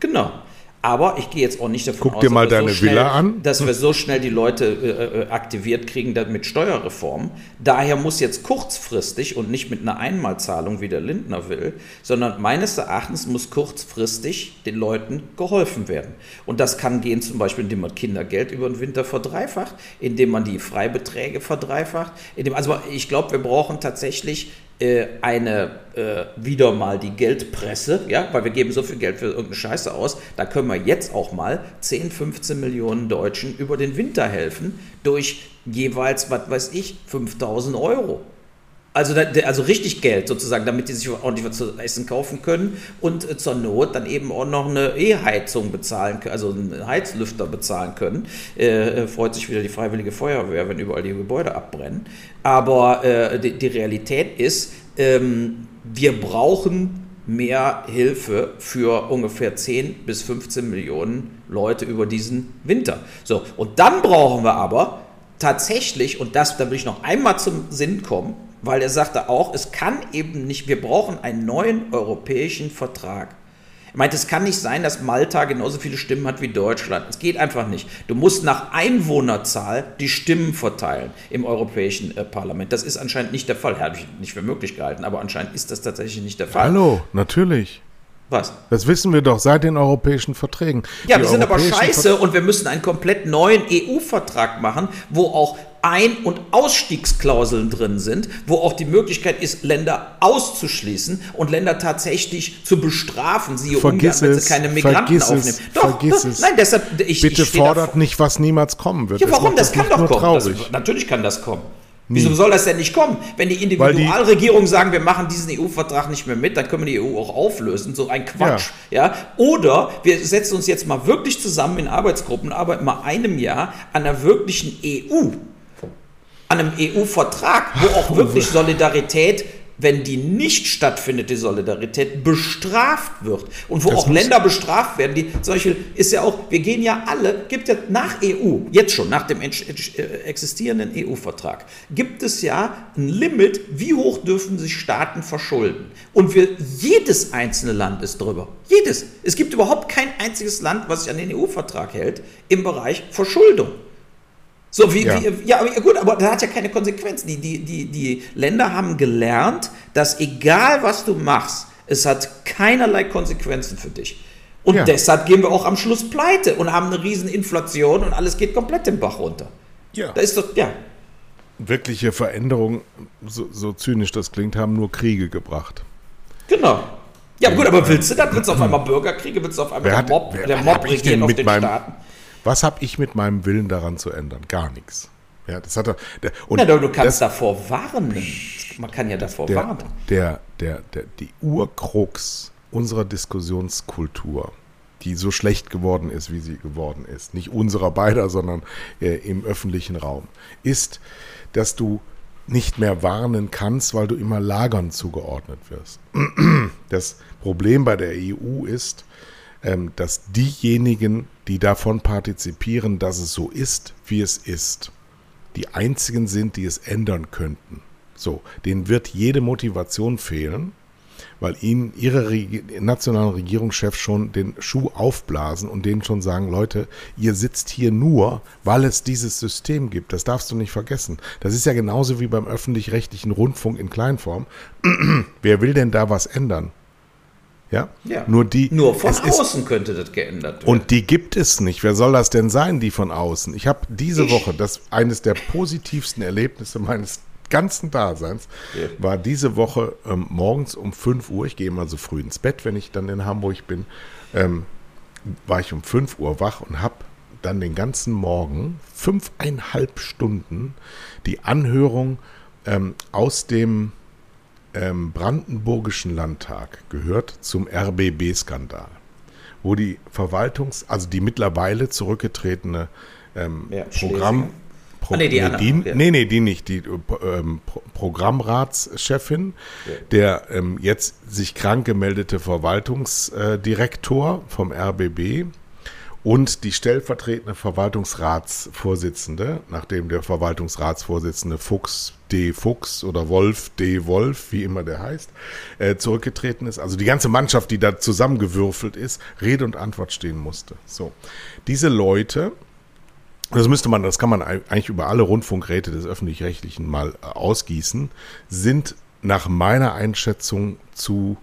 Genau. Aber ich gehe jetzt auch nicht davon Guck aus, dir mal deine so schnell, Villa an. dass wir so schnell die Leute äh, äh aktiviert kriegen mit Steuerreform. Daher muss jetzt kurzfristig und nicht mit einer Einmalzahlung, wie der Lindner will, sondern meines Erachtens muss kurzfristig den Leuten geholfen werden. Und das kann gehen zum Beispiel, indem man Kindergeld über den Winter verdreifacht, indem man die Freibeträge verdreifacht. Indem, also ich glaube, wir brauchen tatsächlich eine äh, wieder mal die Geldpresse, ja, weil wir geben so viel Geld für irgendeine Scheiße aus, da können wir jetzt auch mal 10, 15 Millionen Deutschen über den Winter helfen durch jeweils, was weiß ich, 5000 Euro. Also, also richtig Geld sozusagen, damit die sich ordentlich was zu essen kaufen können und äh, zur Not dann eben auch noch eine E-Heizung bezahlen können, also einen Heizlüfter bezahlen können. Äh, freut sich wieder die Freiwillige Feuerwehr, wenn überall die Gebäude abbrennen. Aber äh, die, die, Realität ist, ähm, wir brauchen mehr Hilfe für ungefähr 10 bis 15 Millionen Leute über diesen Winter. So, und dann brauchen wir aber tatsächlich, und das, da will ich noch einmal zum Sinn kommen, weil er sagte auch, es kann eben nicht, wir brauchen einen neuen europäischen Vertrag. Er meint, es kann nicht sein, dass Malta genauso viele Stimmen hat wie Deutschland. Es geht einfach nicht. Du musst nach Einwohnerzahl die Stimmen verteilen im Europäischen äh, Parlament. Das ist anscheinend nicht der Fall. Habe ich nicht für möglich gehalten, aber anscheinend ist das tatsächlich nicht der Fall. Hallo, natürlich. Was? Das wissen wir doch seit den europäischen Verträgen. Ja, die wir sind aber scheiße Ver und wir müssen einen komplett neuen EU-Vertrag machen, wo auch ein- und Ausstiegsklauseln drin sind, wo auch die Möglichkeit ist, Länder auszuschließen und Länder tatsächlich zu bestrafen, siehe vergiss Ungarn, wenn sie keine Migranten aufnehmen. Doch, vergiss doch, es. Nein, deshalb, ich, Bitte ich fordert nicht, was niemals kommen wird. Ja, warum? Das, das kann doch kommen. Das, natürlich kann das kommen. Nie. Wieso soll das denn nicht kommen? Wenn die Individualregierungen sagen, wir machen diesen EU-Vertrag nicht mehr mit, dann können wir die EU auch auflösen. So ein Quatsch. Ja. ja. Oder wir setzen uns jetzt mal wirklich zusammen in Arbeitsgruppen, arbeiten mal einem Jahr an einer wirklichen EU an einem EU-Vertrag, wo auch wirklich Solidarität wenn die nicht stattfindet, die Solidarität, bestraft wird. Und wo das auch Länder bestraft werden, die zum Beispiel ist ja auch, wir gehen ja alle, gibt ja nach EU, jetzt schon, nach dem äh, existierenden EU-Vertrag, gibt es ja ein Limit, wie hoch dürfen sich Staaten verschulden. Und wir, jedes einzelne Land ist drüber. Jedes. Es gibt überhaupt kein einziges Land, was sich an den EU-Vertrag hält im Bereich Verschuldung. So wie, ja. wie, ja, gut, aber das hat ja keine Konsequenzen. Die, die, die, die Länder haben gelernt, dass egal was du machst, es hat keinerlei Konsequenzen für dich. Und ja. deshalb gehen wir auch am Schluss pleite und haben eine riesen Inflation und alles geht komplett den Bach runter. Ja. Da ist doch, ja. Wirkliche Veränderungen, so, so zynisch das klingt, haben nur Kriege gebracht. Genau. Ja, gut, aber willst du dann? Willst du auf einmal Bürgerkriege? Willst du auf einmal wer der Mob, wer, der Mob regieren auf den meinem, Staaten? Was habe ich mit meinem Willen daran zu ändern? Gar nichts. Ja, das hat er. Der, und Na, du kannst das, davor warnen. Man kann ja davor der, warnen. Der, der, der, die Urkrux unserer Diskussionskultur, die so schlecht geworden ist, wie sie geworden ist, nicht unserer beider, sondern äh, im öffentlichen Raum, ist, dass du nicht mehr warnen kannst, weil du immer Lagern zugeordnet wirst. Das Problem bei der EU ist, ähm, dass diejenigen, die davon partizipieren, dass es so ist, wie es ist, die einzigen sind, die es ändern könnten. So, denen wird jede Motivation fehlen, weil ihnen ihre nationalen Regierungschefs schon den Schuh aufblasen und denen schon sagen, Leute, ihr sitzt hier nur, weil es dieses System gibt. Das darfst du nicht vergessen. Das ist ja genauso wie beim öffentlich-rechtlichen Rundfunk in Kleinform. Wer will denn da was ändern? Ja? ja. Nur die. Nur von außen ist, könnte das geändert werden. Und die gibt es nicht. Wer soll das denn sein, die von außen? Ich habe diese ich. Woche das eines der positivsten Erlebnisse meines ganzen Daseins ja. war diese Woche ähm, morgens um 5 Uhr, ich gehe immer so früh ins Bett, wenn ich dann in Hamburg bin, ähm, war ich um 5 Uhr wach und habe dann den ganzen Morgen fünfeinhalb Stunden die Anhörung ähm, aus dem ähm, Brandenburgischen Landtag gehört zum RBB-Skandal, wo die Verwaltungs-, also die mittlerweile zurückgetretene ähm, ja, Programm, Pro, ah, nee, die, nee, die, ja. nee, nee, die nicht. Die ähm, Pro Programmratschefin, ja. der ähm, jetzt sich krank gemeldete Verwaltungsdirektor vom RBB und die stellvertretende Verwaltungsratsvorsitzende, nachdem der Verwaltungsratsvorsitzende Fuchs D. Fuchs oder Wolf D. Wolf, wie immer der heißt, äh, zurückgetreten ist. Also die ganze Mannschaft, die da zusammengewürfelt ist, Rede und Antwort stehen musste. So, diese Leute das müsste man, das kann man eigentlich über alle Rundfunkräte des öffentlich-rechtlichen mal äh, ausgießen, sind nach meiner Einschätzung zu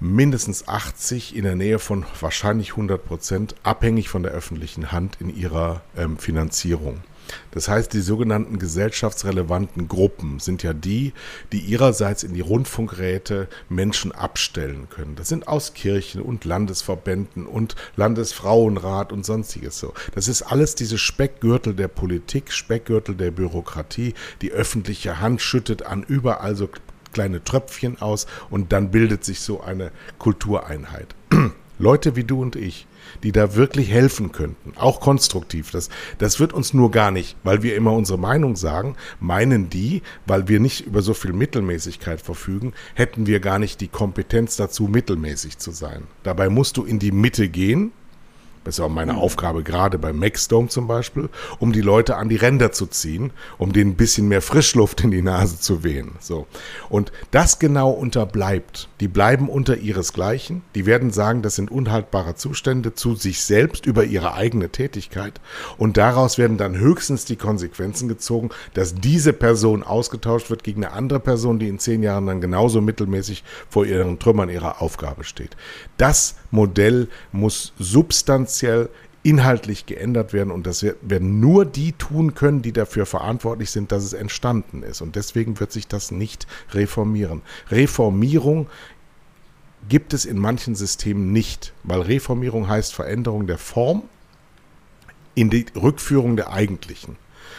mindestens 80 in der Nähe von wahrscheinlich 100 Prozent abhängig von der öffentlichen Hand in ihrer ähm, Finanzierung. Das heißt, die sogenannten gesellschaftsrelevanten Gruppen sind ja die, die ihrerseits in die Rundfunkräte Menschen abstellen können. Das sind aus Kirchen und Landesverbänden und Landesfrauenrat und sonstiges so. Das ist alles diese Speckgürtel der Politik, Speckgürtel der Bürokratie. Die öffentliche Hand schüttet an überall so kleine Tröpfchen aus und dann bildet sich so eine Kultureinheit. Leute wie du und ich, die da wirklich helfen könnten, auch konstruktiv. Das, das wird uns nur gar nicht, weil wir immer unsere Meinung sagen, meinen die, weil wir nicht über so viel Mittelmäßigkeit verfügen, hätten wir gar nicht die Kompetenz dazu, mittelmäßig zu sein. Dabei musst du in die Mitte gehen, das ist auch meine. Aufgabe, gerade beim Maxdome zum Beispiel, um die Leute an die Ränder zu ziehen, um denen ein bisschen mehr Frischluft in die Nase zu wehen. So. Und das genau unterbleibt. Die bleiben unter ihresgleichen. Die werden sagen, das sind unhaltbare Zustände zu sich selbst über ihre eigene Tätigkeit. Und daraus werden dann höchstens die Konsequenzen gezogen, dass diese Person ausgetauscht wird gegen eine andere Person, die in zehn Jahren dann genauso mittelmäßig vor ihren Trümmern ihrer Aufgabe steht. Das Modell muss substanziell inhaltlich geändert werden und das werden nur die tun können, die dafür verantwortlich sind, dass es entstanden ist. Und deswegen wird sich das nicht reformieren. Reformierung gibt es in manchen Systemen nicht, weil Reformierung heißt Veränderung der Form in die Rückführung der eigentlichen.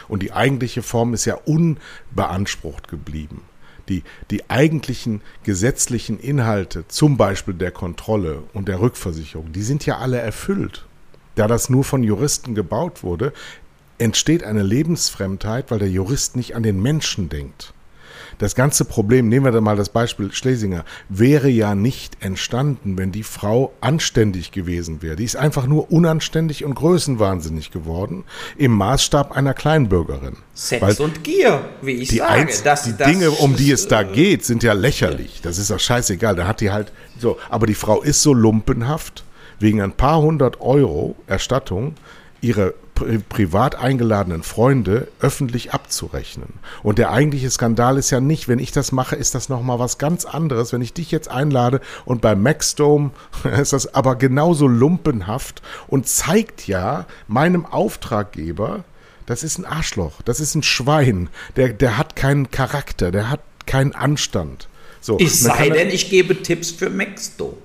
Und die eigentliche Form ist ja unbeansprucht geblieben die, die eigentlichen gesetzlichen Inhalte, zum Beispiel der Kontrolle und der Rückversicherung, die sind ja alle erfüllt. Da das nur von Juristen gebaut wurde, entsteht eine Lebensfremdheit, weil der Jurist nicht an den Menschen denkt. Das ganze Problem, nehmen wir da mal das Beispiel Schlesinger, wäre ja nicht entstanden, wenn die Frau anständig gewesen wäre. Die ist einfach nur unanständig und größenwahnsinnig geworden im Maßstab einer Kleinbürgerin. Sex Weil und Gier, wie ich die sage. Einz das, die das, Dinge, um die es da äh, geht, sind ja lächerlich. Das ist doch scheißegal. Da hat die halt so. Aber die Frau ist so lumpenhaft wegen ein paar hundert Euro Erstattung ihre privat eingeladenen Freunde öffentlich abzurechnen. Und der eigentliche Skandal ist ja nicht, wenn ich das mache, ist das nochmal was ganz anderes. Wenn ich dich jetzt einlade und bei Maxdome ist das aber genauso lumpenhaft und zeigt ja meinem Auftraggeber, das ist ein Arschloch, das ist ein Schwein, der, der hat keinen Charakter, der hat keinen Anstand. So, es sei denn, ich gebe Tipps für Maxdome.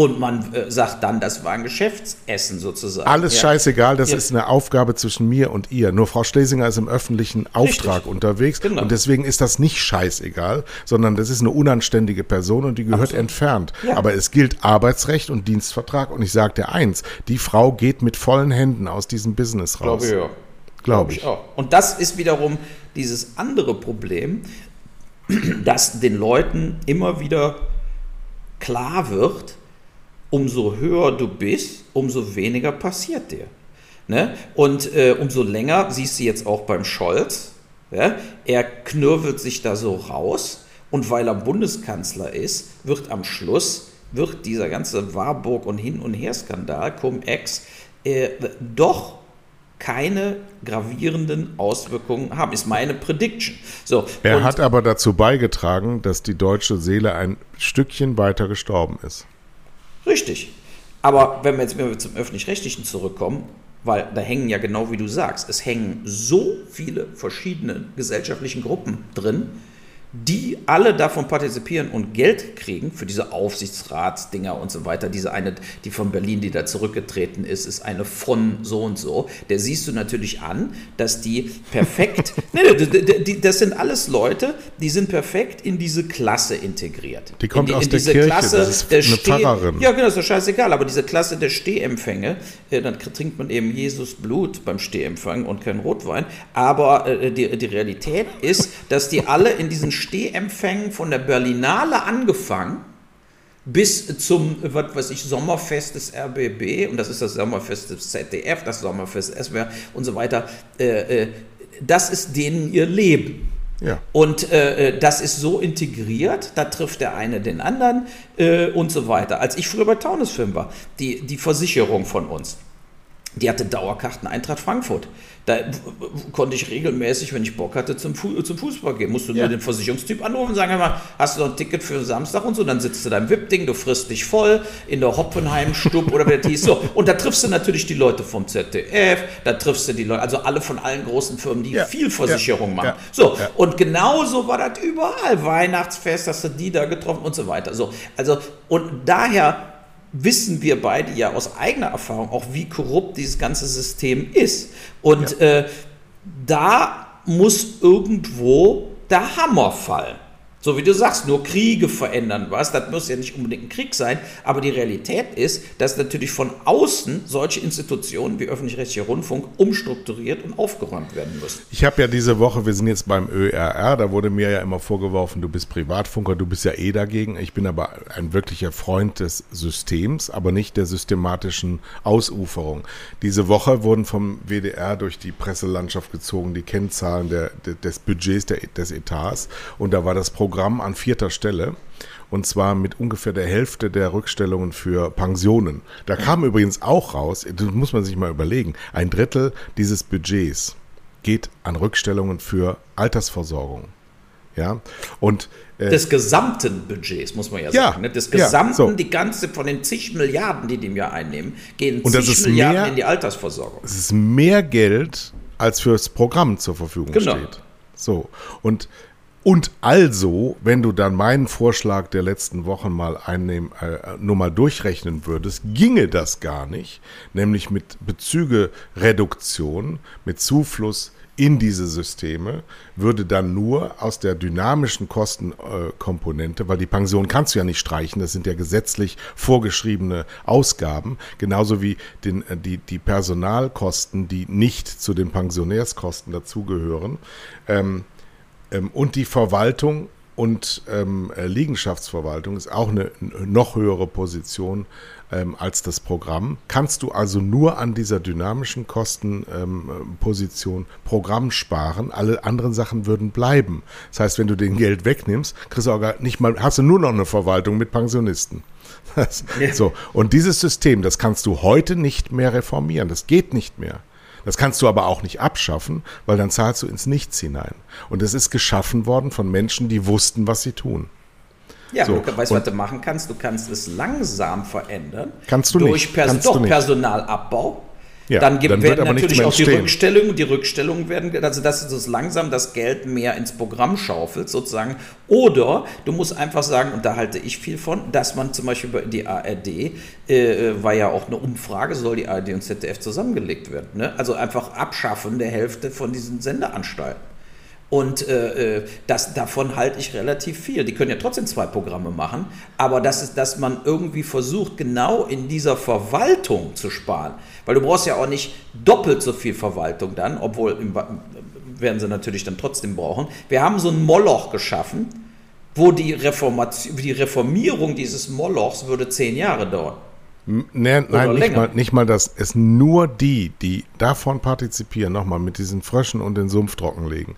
Und man äh, sagt dann, das war ein Geschäftsessen sozusagen. Alles ja. scheißegal, das ja. ist eine Aufgabe zwischen mir und ihr. Nur Frau Schlesinger ist im öffentlichen Auftrag Richtig. unterwegs genau. und deswegen ist das nicht scheißegal, sondern das ist eine unanständige Person und die gehört Absolut. entfernt. Ja. Aber es gilt Arbeitsrecht und Dienstvertrag und ich sage dir eins, die Frau geht mit vollen Händen aus diesem Business raus. Glaube ich, ja. Glaube ich. auch. Und das ist wiederum dieses andere Problem, dass den Leuten immer wieder klar wird, umso höher du bist, umso weniger passiert dir. Ne? Und äh, umso länger siehst du jetzt auch beim Scholz, ja? er knürvelt sich da so raus Und weil er Bundeskanzler ist, wird am Schluss, wird dieser ganze Warburg- und Hin- und Her-Skandal, Cum-Ex, äh, doch keine gravierenden Auswirkungen haben, ist meine Prediction. So, er hat aber dazu beigetragen, dass die deutsche Seele ein Stückchen weiter gestorben ist. Richtig. Aber wenn wir jetzt wenn wir zum öffentlich-rechtlichen zurückkommen, weil da hängen ja genau wie du sagst, es hängen so viele verschiedene gesellschaftlichen Gruppen drin, die alle davon partizipieren und Geld kriegen für diese Aufsichtsratsdinger und so weiter. Diese eine, die von Berlin, die da zurückgetreten ist, ist eine von so und so. Der siehst du natürlich an, dass die perfekt, nee, das sind alles Leute, die sind perfekt in diese Klasse integriert. Die kommt in, aus in der diese Kirche, Klasse das ist der eine Steh, Pfarrerin. Ja, genau, ist doch scheißegal, aber diese Klasse der Stehempfänge, äh, dann trinkt man eben Jesus Blut beim Stehempfang und kein Rotwein. Aber äh, die, die Realität ist, dass die alle in diesen Stehempfängen von der Berlinale angefangen bis zum, was weiß ich, Sommerfest des RBB, und das ist das Sommerfest des ZDF, das Sommerfest des SWR und so weiter, äh, äh, das ist denen ihr Leben. Ja. Und äh, das ist so integriert, da trifft der eine den anderen äh, und so weiter. Als ich früher bei Taunusfilm war, die, die Versicherung von uns, die hatte Dauerkarten Eintracht Frankfurt. Da konnte ich regelmäßig, wenn ich Bock hatte, zum, Fu zum Fußball gehen. Musst du Ja. nur den Versicherungstyp anrufen und sagen, mal, hast du noch ein Ticket für Samstag und so? Dann sitzt du da im VIP-Ding, du frisst dich voll in der Hoppenheim-Stub oder wer das. So. Und da triffst du natürlich die Leute vom ZDF, da triffst du die Leute, also alle von allen großen Firmen, die Ja. viel Versicherung Ja. machen. So, und genauso war das überall. Weihnachtsfest, hast du die da getroffen und so weiter. So, also, und daher wissen wir beide ja aus eigener Erfahrung auch, wie korrupt dieses ganze System ist. Und äh, da muss irgendwo der Hammer fallen. So wie du sagst, nur Kriege verändern was. Das muss ja nicht unbedingt ein Krieg sein. Aber die Realität ist, dass natürlich von außen solche Institutionen wie öffentlich-rechtlicher Rundfunk umstrukturiert und aufgeräumt werden müssen. Ich habe ja diese Woche, wir sind jetzt beim ÖRR, da wurde mir ja immer vorgeworfen, du bist Privatfunker, du bist ja eh dagegen. Ich bin aber ein wirklicher Freund des Systems, aber nicht der systematischen Ausuferung. Diese Woche wurden vom WDR durch die Presselandschaft gezogen die Kennzahlen der, de- des Budgets der, des Etats und da war das Programm an vierter Stelle. Und zwar mit ungefähr der Hälfte der Rückstellungen für Pensionen. Da kam übrigens auch raus, das muss man sich mal überlegen, ein Drittel dieses Budgets geht an Rückstellungen für Altersversorgung. Ja, und äh, Des gesamten Budgets, muss man ja Ja, sagen. Ne? Des ja, gesamten, so. die ganze von den zig Milliarden, die die im Jahr einnehmen, gehen Und zig Milliarden mehr- in die Altersversorgung. es ist mehr Geld, als fürs Programm zur Verfügung Genau. steht. So, und, und also, wenn du dann meinen Vorschlag der letzten Wochen mal einnehmen, äh, nur mal durchrechnen würdest, ginge das gar nicht, nämlich mit Bezüge-Reduktion, mit Zufluss in diese Systeme, würde dann nur aus der dynamischen Kostenkomponente, weil die Pension kannst du ja nicht streichen, das sind ja gesetzlich vorgeschriebene Ausgaben, genauso wie den, äh, die, die Personalkosten, die nicht zu den Pensionärskosten dazugehören, ähm, ähm, und die Verwaltung und ähm, äh, Liegenschaftsverwaltung ist auch eine noch höhere Position ähm, als das Programm. Kannst du also nur an dieser dynamischen Kostenposition ähm, Programm sparen, alle anderen Sachen würden bleiben. Das heißt, wenn du den Geld wegnimmst, kriegst du auch gar nicht mal, hast du nur noch eine Verwaltung mit Pensionisten. Das. So, und dieses System, das kannst du heute nicht mehr reformieren. Das geht nicht mehr. Das kannst du aber auch nicht abschaffen, weil dann zahlst du ins Nichts hinein. Und es ist geschaffen worden von Menschen, die wussten, was sie tun. Ja, So, du weißt, was du machen kannst. Du kannst es langsam verändern. Kannst du durch nicht, Pers kannst du doch nicht. Personalabbau. Ja, dann, gibt, dann werden natürlich auch die. Rückstellungen, die Rückstellungen werden, also dass du das langsam das Geld mehr ins Programm schaufelt sozusagen. Oder du musst einfach sagen, und da halte ich viel von, dass man zum Beispiel bei die ARD, äh, war ja auch eine Umfrage, soll die ARD und ZDF zusammengelegt werden. Ne? Also einfach abschaffen der Hälfte von diesen Sendeanstalten. Und äh, äh, das, davon halte ich relativ viel. Die können ja trotzdem zwei Programme machen, aber das ist, dass man irgendwie versucht, genau in dieser Verwaltung zu sparen. Weil du brauchst ja auch nicht doppelt so viel Verwaltung dann, obwohl im, werden sie natürlich dann trotzdem brauchen. Wir haben so ein Moloch geschaffen, wo die, Reformation, die Reformierung dieses Molochs würde zehn Jahre dauern. Nee, nein, nicht mal, nicht mal das. Es nur die, die davon partizipieren, nochmal mit diesen Fröschen und den Sumpf trockenlegen.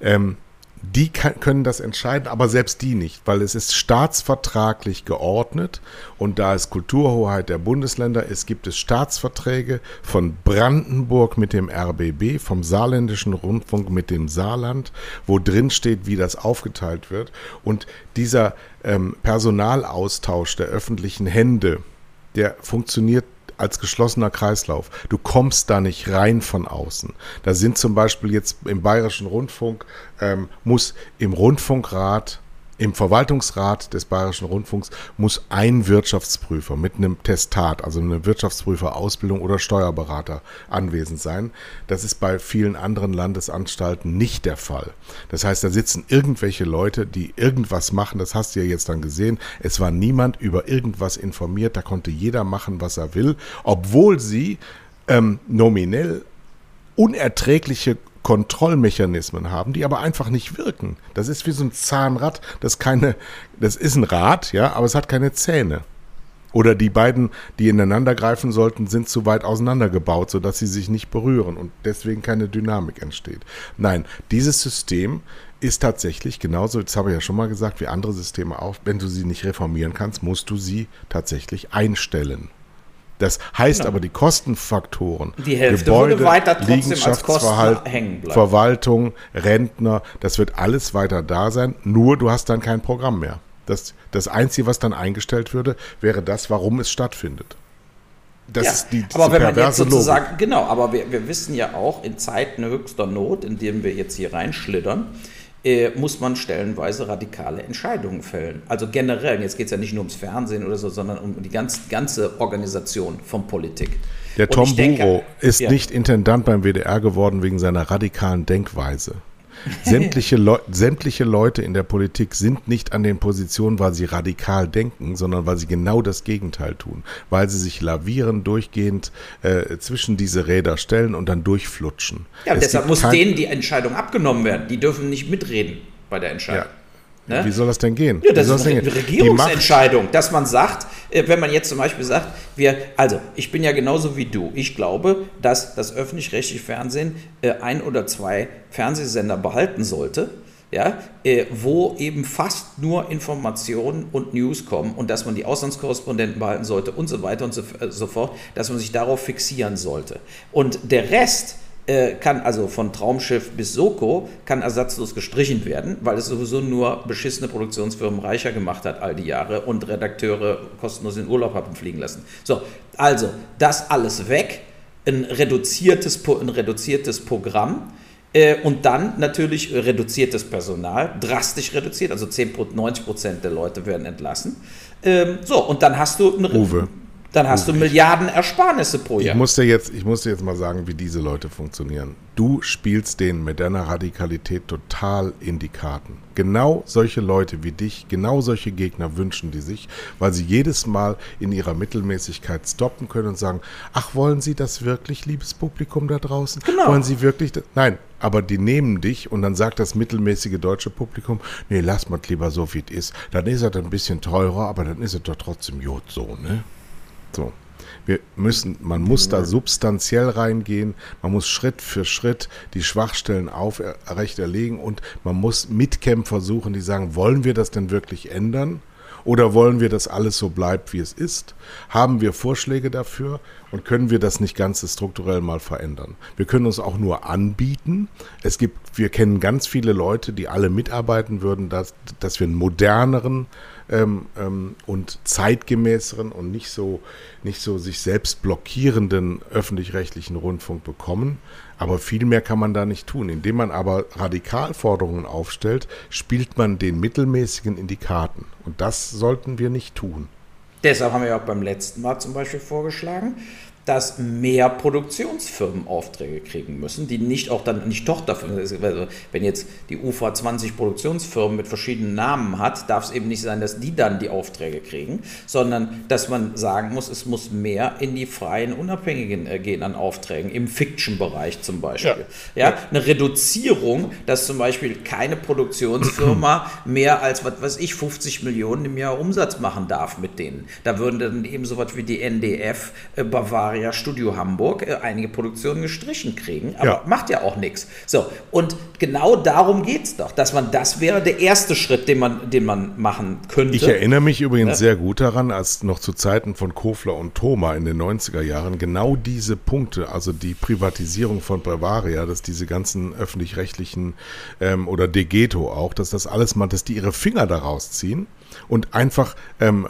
Ähm, die kann, können das entscheiden, aber selbst die nicht, weil es ist staatsvertraglich geordnet und da es Kulturhoheit der Bundesländer ist, gibt es Staatsverträge von Brandenburg mit dem RBB, vom saarländischen Rundfunk mit dem Saarland, wo drin steht, wie das aufgeteilt wird. Und dieser ähm, Personalaustausch der öffentlichen Hände, der funktioniert als geschlossener Kreislauf. Du kommst da nicht rein von außen. Da sind zum Beispiel jetzt im Bayerischen Rundfunk, ähm, muss im Rundfunkrat im Verwaltungsrat des Bayerischen Rundfunks muss ein Wirtschaftsprüfer mit einem Testat, also eine Wirtschaftsprüferausbildung oder Steuerberater anwesend sein. Das ist bei vielen anderen Landesanstalten nicht der Fall. Das heißt, da sitzen irgendwelche Leute, die irgendwas machen. Das hast du ja jetzt dann gesehen. Es war niemand über irgendwas informiert. Da konnte jeder machen, was er will, obwohl sie ähm, nominell unerträgliche Kontrollmechanismen haben, die aber einfach nicht wirken. Das ist wie so ein Zahnrad, das keine, das ist ein Rad, ja, aber es hat keine Zähne. Oder die beiden, die ineinander greifen sollten, sind zu weit auseinandergebaut, sodass sie sich nicht berühren und deswegen keine Dynamik entsteht. Nein, dieses System ist tatsächlich genauso, das habe ich ja schon mal gesagt, wie andere Systeme auch, wenn du sie nicht reformieren kannst, musst du sie tatsächlich einstellen. Das heißt genau. aber, die Kostenfaktoren, die Hälfte Gebäude, weiter Liegenschaftsverhalt, hängen bleiben. Verwaltung, Rentner, das wird alles weiter da sein, nur du hast dann kein Programm mehr. Das, das Einzige, was dann eingestellt würde, wäre das, warum es stattfindet. Das ja, ist die, aber wenn man jetzt sozusagen, Logik. genau, aber wir, wir wissen ja auch, in Zeiten höchster Not, in denen wir jetzt hier reinschlittern, äh, muss man stellenweise radikale Entscheidungen fällen. Also generell, jetzt geht es ja nicht nur ums Fernsehen oder so, sondern um die ganz, ganze Organisation von Politik. Der Tom Buro ist ja. nicht Intendant beim WDR geworden wegen seiner radikalen Denkweise. Sämtliche, Le sämtliche Leute in der Politik sind nicht an den Positionen, weil sie radikal denken, sondern weil sie genau das Gegenteil tun. Weil sie sich lavieren, durchgehend äh, zwischen diese Räder stellen und dann durchflutschen. Ja, deshalb muss denen die Entscheidung abgenommen werden. Die dürfen nicht mitreden bei der Entscheidung. Ja. Ne? Wie soll das denn gehen? Ja, das ist eine Regierungsentscheidung, dass man sagt, äh, wenn man jetzt zum Beispiel sagt, wir, also ich bin ja genauso wie du. Ich glaube, dass das öffentlich-rechtliche Fernsehen äh, ein oder zwei Fernsehsender behalten sollte, ja, äh, wo eben fast nur Informationen und News kommen und dass man die Auslandskorrespondenten behalten sollte und so weiter und so, so fort, dass man sich darauf fixieren sollte. Und der Rest, äh, kann also von Traumschiff bis Soko kann ersatzlos gestrichen werden, weil es sowieso nur beschissene Produktionsfirmen reicher gemacht hat all die Jahre und Redakteure kostenlos in Urlaub haben fliegen lassen. So, also das alles weg, ein reduziertes, ein reduziertes Programm äh, und dann natürlich reduziertes Personal, drastisch reduziert, also 10, 90 Prozent der Leute werden entlassen. Ähm, so, und dann hast du... Eine, Uwe, dann hast du Milliarden Ersparnisse pro Jahr. Ich muss, dir jetzt, ich muss dir jetzt mal sagen, wie diese Leute funktionieren. Du spielst denen mit deiner Radikalität total in die Karten. Genau solche Leute wie dich, genau solche Gegner wünschen die sich, weil sie jedes Mal in ihrer Mittelmäßigkeit stoppen können und sagen, ach, wollen Sie das wirklich, liebes Publikum da draußen? Genau. Wollen Sie wirklich das? Nein, aber die nehmen dich und dann sagt das mittelmäßige deutsche Publikum, nee, lass mal lieber so, wie es ist. Dann ist er ein bisschen teurer, aber dann ist er doch trotzdem Jod so, ne? So. Wir müssen, man muss da substanziell reingehen, man muss Schritt für Schritt die Schwachstellen aufrechterlegen und man muss Mitkämpfer suchen, die sagen, wollen wir das denn wirklich ändern? Oder wollen wir, dass alles so bleibt, wie es ist? Haben wir Vorschläge dafür und können wir das nicht ganz strukturell mal verändern? Wir können uns auch nur anbieten. Es gibt, wir kennen ganz viele Leute, die alle mitarbeiten würden, dass, dass wir einen moderneren ähm, ähm, und zeitgemäßeren und nicht so, nicht so sich selbst blockierenden öffentlich-rechtlichen Rundfunk bekommen. Aber viel mehr kann man da nicht tun. Indem man aber Radikalforderungen aufstellt, spielt man den mittelmäßigen in die Karten. Und das sollten wir nicht tun. Deshalb haben wir auch beim letzten Mal zum Beispiel vorgeschlagen, dass mehr Produktionsfirmen Aufträge kriegen müssen, die nicht auch dann nicht Tochterfirmen, also wenn jetzt die UFA 20 Produktionsfirmen mit verschiedenen Namen hat, darf es eben nicht sein, dass die dann die Aufträge kriegen, sondern dass man sagen muss, es muss mehr in die freien Unabhängigen äh, gehen an Aufträgen, im Fiction-Bereich zum Beispiel. Ja. ja. eine Reduzierung, dass zum Beispiel keine Produktionsfirma mehr als, was weiß ich, 50 Millionen im Jahr Umsatz machen darf mit denen. Da würden dann eben so was wie die NDF, äh, Bavaria, Bavaria Studio Hamburg äh, einige Produktionen gestrichen kriegen, aber ja. macht ja auch nichts. So, und genau darum geht es doch, dass man, das wäre der erste Schritt, den man, den man machen könnte. Ich erinnere mich übrigens ja. sehr gut daran, als noch zu Zeiten von Kofler und Thoma in den 90er Jahren genau diese Punkte, also die Privatisierung von Bavaria, dass diese ganzen öffentlich-rechtlichen ähm, oder Degeto auch, dass das alles mal, dass die ihre Finger daraus ziehen und einfach ähm,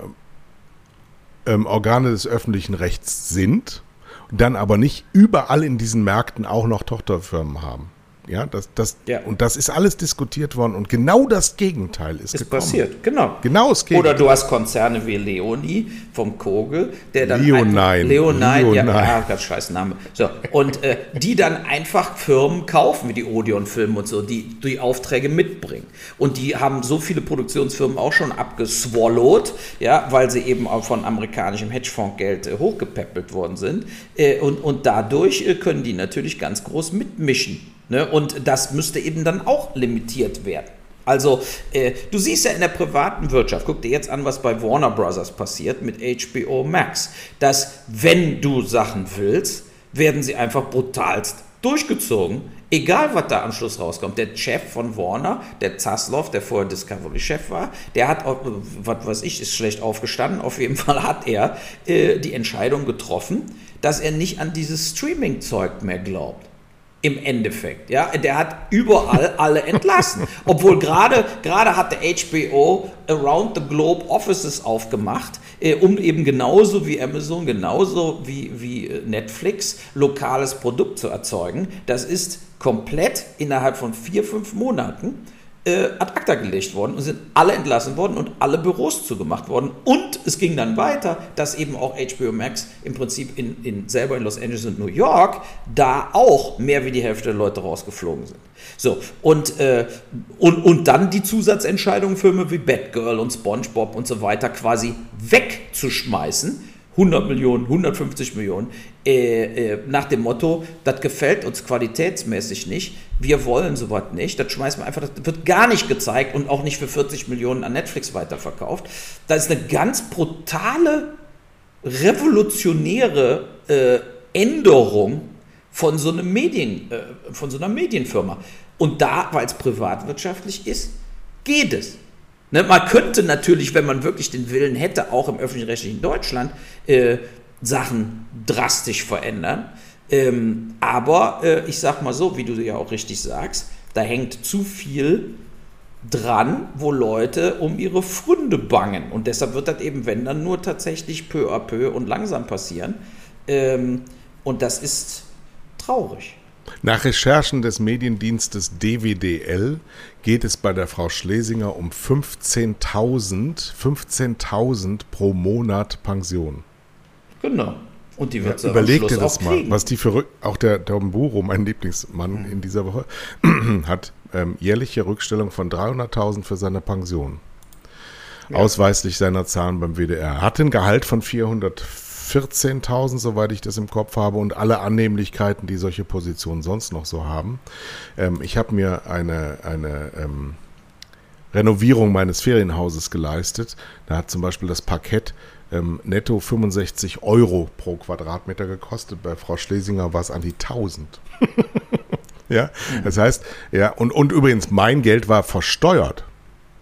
ähm, Organe des öffentlichen Rechts sind, dann aber nicht überall in diesen Märkten auch noch Tochterfirmen haben. Ja, das, das, ja. Und das ist alles diskutiert worden und genau das Gegenteil ist, ist passiert. Genau. genau das Gegenteil. Oder du hast Konzerne wie Leoni vom Kogel, der dann. Leonine. Leonine, ja, ja, ganz scheiß Name. So, und äh, die dann einfach Firmen kaufen, wie die Odeon-Filme und so, die die Aufträge mitbringen. Und die haben so viele Produktionsfirmen auch schon abgeswallowed, ja, weil sie eben auch von amerikanischem Hedgefondsgeld äh, hochgepäppelt worden sind. Äh, und, und dadurch äh, können die natürlich ganz groß mitmischen. Ne? Und das müsste eben dann auch limitiert werden. Also, äh, du siehst ja in der privaten Wirtschaft, guck dir jetzt an, was bei Warner Brothers passiert mit HBO Max, dass wenn du Sachen willst, werden sie einfach brutalst durchgezogen, egal was da am Schluss rauskommt. Der Chef von Warner, der Zaslow, der vorher Discovery-Chef war, der hat, was weiß ich, ist schlecht aufgestanden, auf jeden Fall hat er äh, die Entscheidung getroffen, dass er nicht an dieses Streaming-Zeug mehr glaubt im Endeffekt. Ja, der hat überall alle entlassen. Obwohl gerade gerade hatte HBO Around the Globe Offices aufgemacht, äh, um eben genauso wie Amazon, genauso wie, wie äh, Netflix lokales Produkt zu erzeugen. Das ist komplett innerhalb von vier, fünf Monaten äh, ad acta gelegt worden und sind alle entlassen worden und alle Büros zugemacht worden. Und es ging dann weiter, dass eben auch HBO Max im Prinzip in, in, selber in Los Angeles und New York da auch mehr wie die Hälfte der Leute rausgeflogen sind. So, und, äh, und, und dann die Zusatzentscheidung, Filme wie Batgirl und SpongeBob und so weiter quasi wegzuschmeißen 100 Millionen, 150 Millionen, äh, äh, nach dem Motto, das gefällt uns qualitätsmäßig nicht, wir wollen sowas nicht, das schmeißen wir einfach, das wird gar nicht gezeigt und auch nicht für 40 Millionen an Netflix weiterverkauft. Das ist eine ganz brutale, revolutionäre äh, Änderung von so, einem Medien, äh, von so einer Medienfirma. Und da, weil es privatwirtschaftlich ist, geht es. Ne, man könnte natürlich, wenn man wirklich den Willen hätte, auch im öffentlich-rechtlichen Deutschland äh, Sachen drastisch verändern. Ähm, aber äh, ich sag mal so, wie du ja auch richtig sagst, da hängt zu viel dran, wo Leute um ihre Fründe bangen. Und deshalb wird das eben, wenn dann nur tatsächlich peu à peu und langsam passieren. Ähm, und das ist traurig. Nach Recherchen des Mediendienstes DWDL geht es bei der Frau Schlesinger um 15.000 15.000 pro Monat Pension. Genau. Und die wird ja, Überleg dir das mal, was die für auch der Domburo, mein Lieblingsmann mhm. in dieser Woche, hat ähm, jährliche Rückstellung von 300.000 für seine Pension. Ja. Ausweislich seiner Zahlen beim WDR. Hat ein Gehalt von 400 14.000, soweit ich das im Kopf habe, und alle Annehmlichkeiten, die solche Positionen sonst noch so haben. Ähm, ich habe mir eine, eine ähm, Renovierung meines Ferienhauses geleistet. Da hat zum Beispiel das Parkett ähm, netto 65 Euro pro Quadratmeter gekostet. Bei Frau Schlesinger war es an die 1000. ja, das heißt, ja, und, und übrigens, mein Geld war versteuert.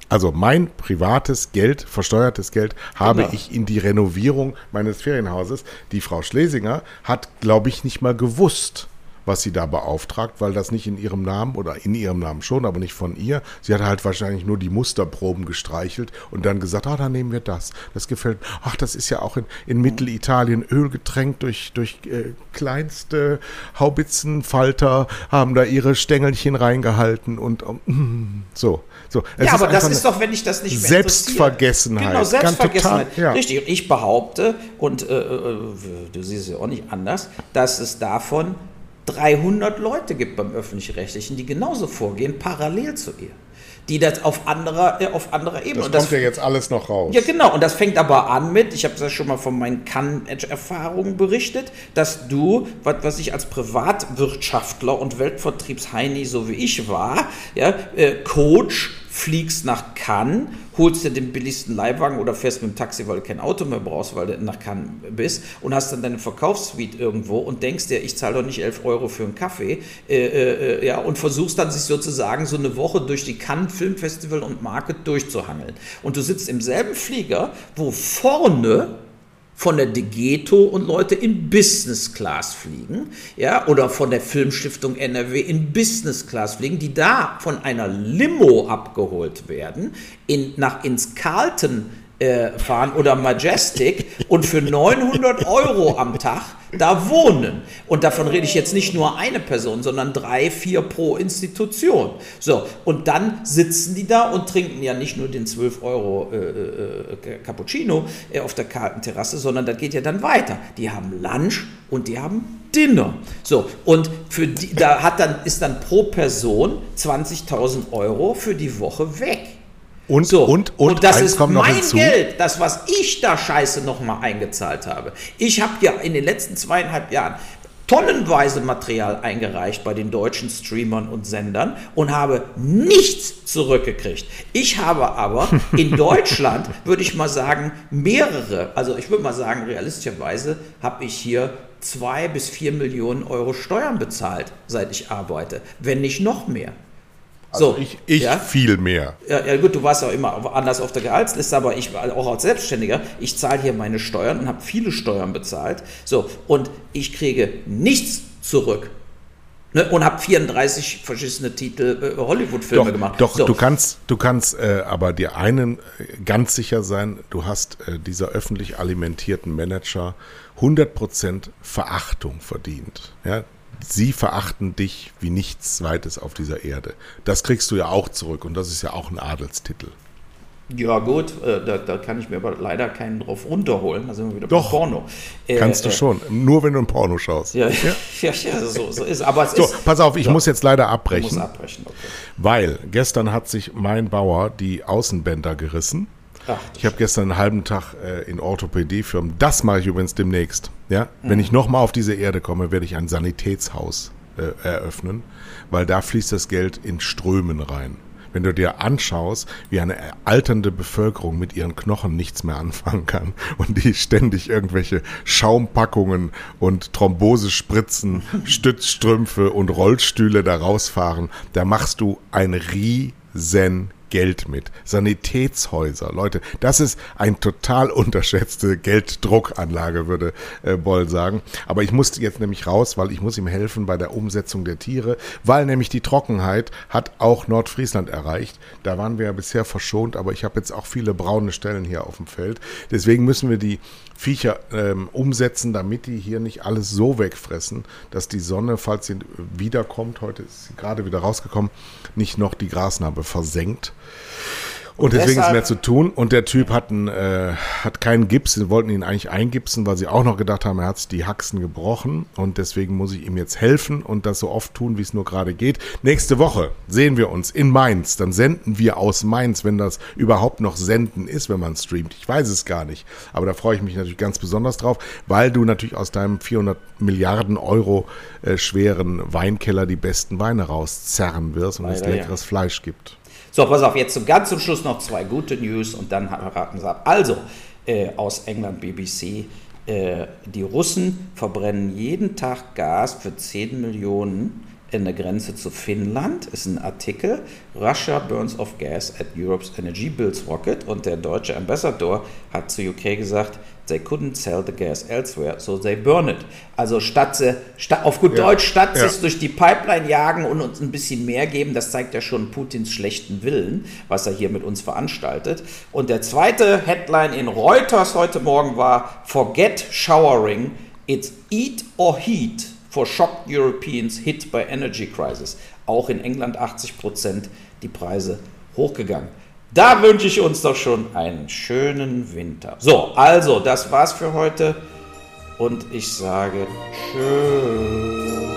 Also mein privates Geld, versteuertes Geld, habe genau. ich in die Renovierung meines Ferienhauses. Die Frau Schlesinger hat, glaube ich, nicht mal gewusst, was sie da beauftragt, weil das nicht in ihrem Namen oder in ihrem Namen schon, aber nicht von ihr. Sie hat halt wahrscheinlich nur die Musterproben gestreichelt und dann gesagt, ah, dann nehmen wir das. Das gefällt. Ach, das ist ja auch in, in Mittelitalien Öl getränkt durch, durch äh, kleinste Haubitzenfalter, haben da ihre Stängelchen reingehalten und um, so. So, ja, aber das ist doch, wenn ich das nicht mehr Selbstvergessenheit. Genau, Selbstvergessenheit. Total, ja. Richtig. Und ich behaupte, und äh, äh, du siehst es ja auch nicht anders, dass es davon 300 Leute gibt beim Öffentlich-Rechtlichen, die genauso vorgehen, parallel zu ihr die das auf anderer, äh, auf anderer Ebene. Das, das kommt ja jetzt alles noch raus. Ja, genau. Und das fängt aber an mit, ich habe das schon mal von meinen Kann-Erfahrungen berichtet, dass du, was, was ich als Privatwirtschaftler und Weltvertriebsheini, so wie ich war, ja, äh, Coach fliegst nach Cannes, holst dir den billigsten Leihwagen oder fährst mit dem Taxi, weil du kein Auto mehr brauchst, weil du nach Cannes bist und hast dann deine Verkaufssuite irgendwo und denkst dir, ich zahle doch nicht 11 Euro für einen Kaffee äh, äh, ja, und versuchst dann sich sozusagen so eine Woche durch die Cannes Filmfestival und Market durchzuhangeln. Und du sitzt im selben Flieger, wo vorne von der Degeto und Leute in Business Class fliegen, ja, oder von der Filmstiftung NRW in Business Class fliegen, die da von einer Limo abgeholt werden, in, nach ins Carlton äh, fahren oder Majestic und für 900 Euro am Tag da wohnen. Und davon rede ich jetzt nicht nur eine Person, sondern drei, vier pro Institution. So, und dann sitzen die da und trinken ja nicht nur den 12 Euro äh, äh, Cappuccino äh, auf der kalten Terrasse, sondern das geht ja dann weiter. Die haben Lunch und die haben Dinner. So, und für die, da hat dann, ist dann pro Person 20.000 Euro für die Woche weg. Und, so, und, und, und das ist mein Geld, das, was ich da scheiße nochmal eingezahlt habe. Ich habe ja in den letzten zweieinhalb Jahren tonnenweise Material eingereicht bei den deutschen Streamern und Sendern und habe nichts zurückgekriegt. Ich habe aber in Deutschland, würde ich mal sagen, mehrere, also ich würde mal sagen, realistischerweise habe ich hier zwei bis vier Millionen Euro Steuern bezahlt, seit ich arbeite, wenn nicht noch mehr. Also so, ich, ich ja? viel mehr. Ja, ja, gut, du warst ja immer anders auf der Gehaltsliste, aber ich auch als Selbstständiger, ich zahle hier meine Steuern und habe viele Steuern bezahlt. So, und ich kriege nichts zurück. Ne, und habe 34 verschissene Titel äh, Hollywood-Filme gemacht. Doch, so. du kannst, du kannst äh, aber dir einen äh, ganz sicher sein, du hast äh, dieser öffentlich alimentierten Manager 100% Verachtung verdient. Ja, sie verachten dich wie nichts Zweites auf dieser Erde. Das kriegst du ja auch zurück und das ist ja auch ein Adelstitel. Ja gut, äh, da, da, kann ich mir aber leider keinen drauf runterholen. Da sind wir wieder Doch, Porno. Äh, kannst du äh, schon, nur wenn du ein Porno schaust. Ja, ja. ja, ja so, so, ist Aber es so, ist, pass auf, ich so, muss jetzt leider abbrechen. abbrechen okay. Weil gestern hat sich mein Bauer die Außenbänder gerissen. Ach, ich habe gestern einen halben Tag äh, in Orthopädiefirmen. Das mache ich übrigens demnächst. Ja? Mhm. Wenn ich nochmal auf diese Erde komme, werde ich ein Sanitätshaus äh, eröffnen, weil da fließt das Geld in Strömen rein. Wenn du dir anschaust, wie eine alternde Bevölkerung mit ihren Knochen nichts mehr anfangen kann und die ständig irgendwelche Schaumpackungen und Thrombosespritzen, Stützstrümpfe und Rollstühle da rausfahren, da machst du ein riesen Geld mit. Sanitätshäuser, Leute, das ist ein total unterschätzte Gelddruckanlage, würde äh, Boll sagen. Aber ich musste jetzt nämlich raus, weil ich muss ihm helfen bei der Umsetzung der Tiere, weil nämlich die Trockenheit hat auch Nordfriesland erreicht. Da waren wir ja bisher verschont, aber ich habe jetzt auch viele braune Stellen hier auf dem Feld. Deswegen müssen wir die Viecher ähm, umsetzen, damit die hier nicht alles so wegfressen, dass die Sonne, falls sie wiederkommt, heute ist sie gerade wieder rausgekommen, nicht noch die Grasnarbe versenkt. Und, deswegen ist mehr zu tun. Und der Typ hat, einen, äh, hat keinen Gips. Sie wollten ihn eigentlich eingipsen, weil sie auch noch gedacht haben, er hat die Haxen gebrochen. Und deswegen muss ich ihm jetzt helfen und das so oft tun, wie es nur gerade geht. Nächste Woche sehen wir uns in Mainz. Dann senden wir aus Mainz, wenn das überhaupt noch senden ist, wenn man streamt. Ich weiß es gar nicht. Aber da freue ich mich natürlich ganz besonders drauf, weil du natürlich aus deinem 400 Milliarden Euro äh, schweren Weinkeller die besten Weine rauszerren wirst und Leider, es leckeres ja. Fleisch gibt. So, pass auf, jetzt zum ganz zum Schluss noch zwei gute News und dann raten sie ab. Also, äh, aus England BBC, äh, die Russen verbrennen jeden Tag Gas für 10 Millionen in der Grenze zu Finnland. Ist ein Artikel. Russia burns off gas at Europe's energy bills rocket. Und der deutsche Ambassador hat zu UK gesagt, They couldn't sell the gas elsewhere, so they burn it. Also statt sie, statt, auf gut ja. Deutsch, statt ja. sie es durch die Pipeline jagen und uns ein bisschen mehr geben, das zeigt ja schon Putins schlechten Willen, was er hier mit uns veranstaltet. Und der zweite Headline in Reuters heute Morgen war Forget showering, it's eat or heat for shocked Europeans hit by energy crisis. Auch in England 80 Prozent die Preise hochgegangen. Da wünsche ich uns doch schon einen schönen Winter. So, also, das war's für heute und ich sage Tschüss.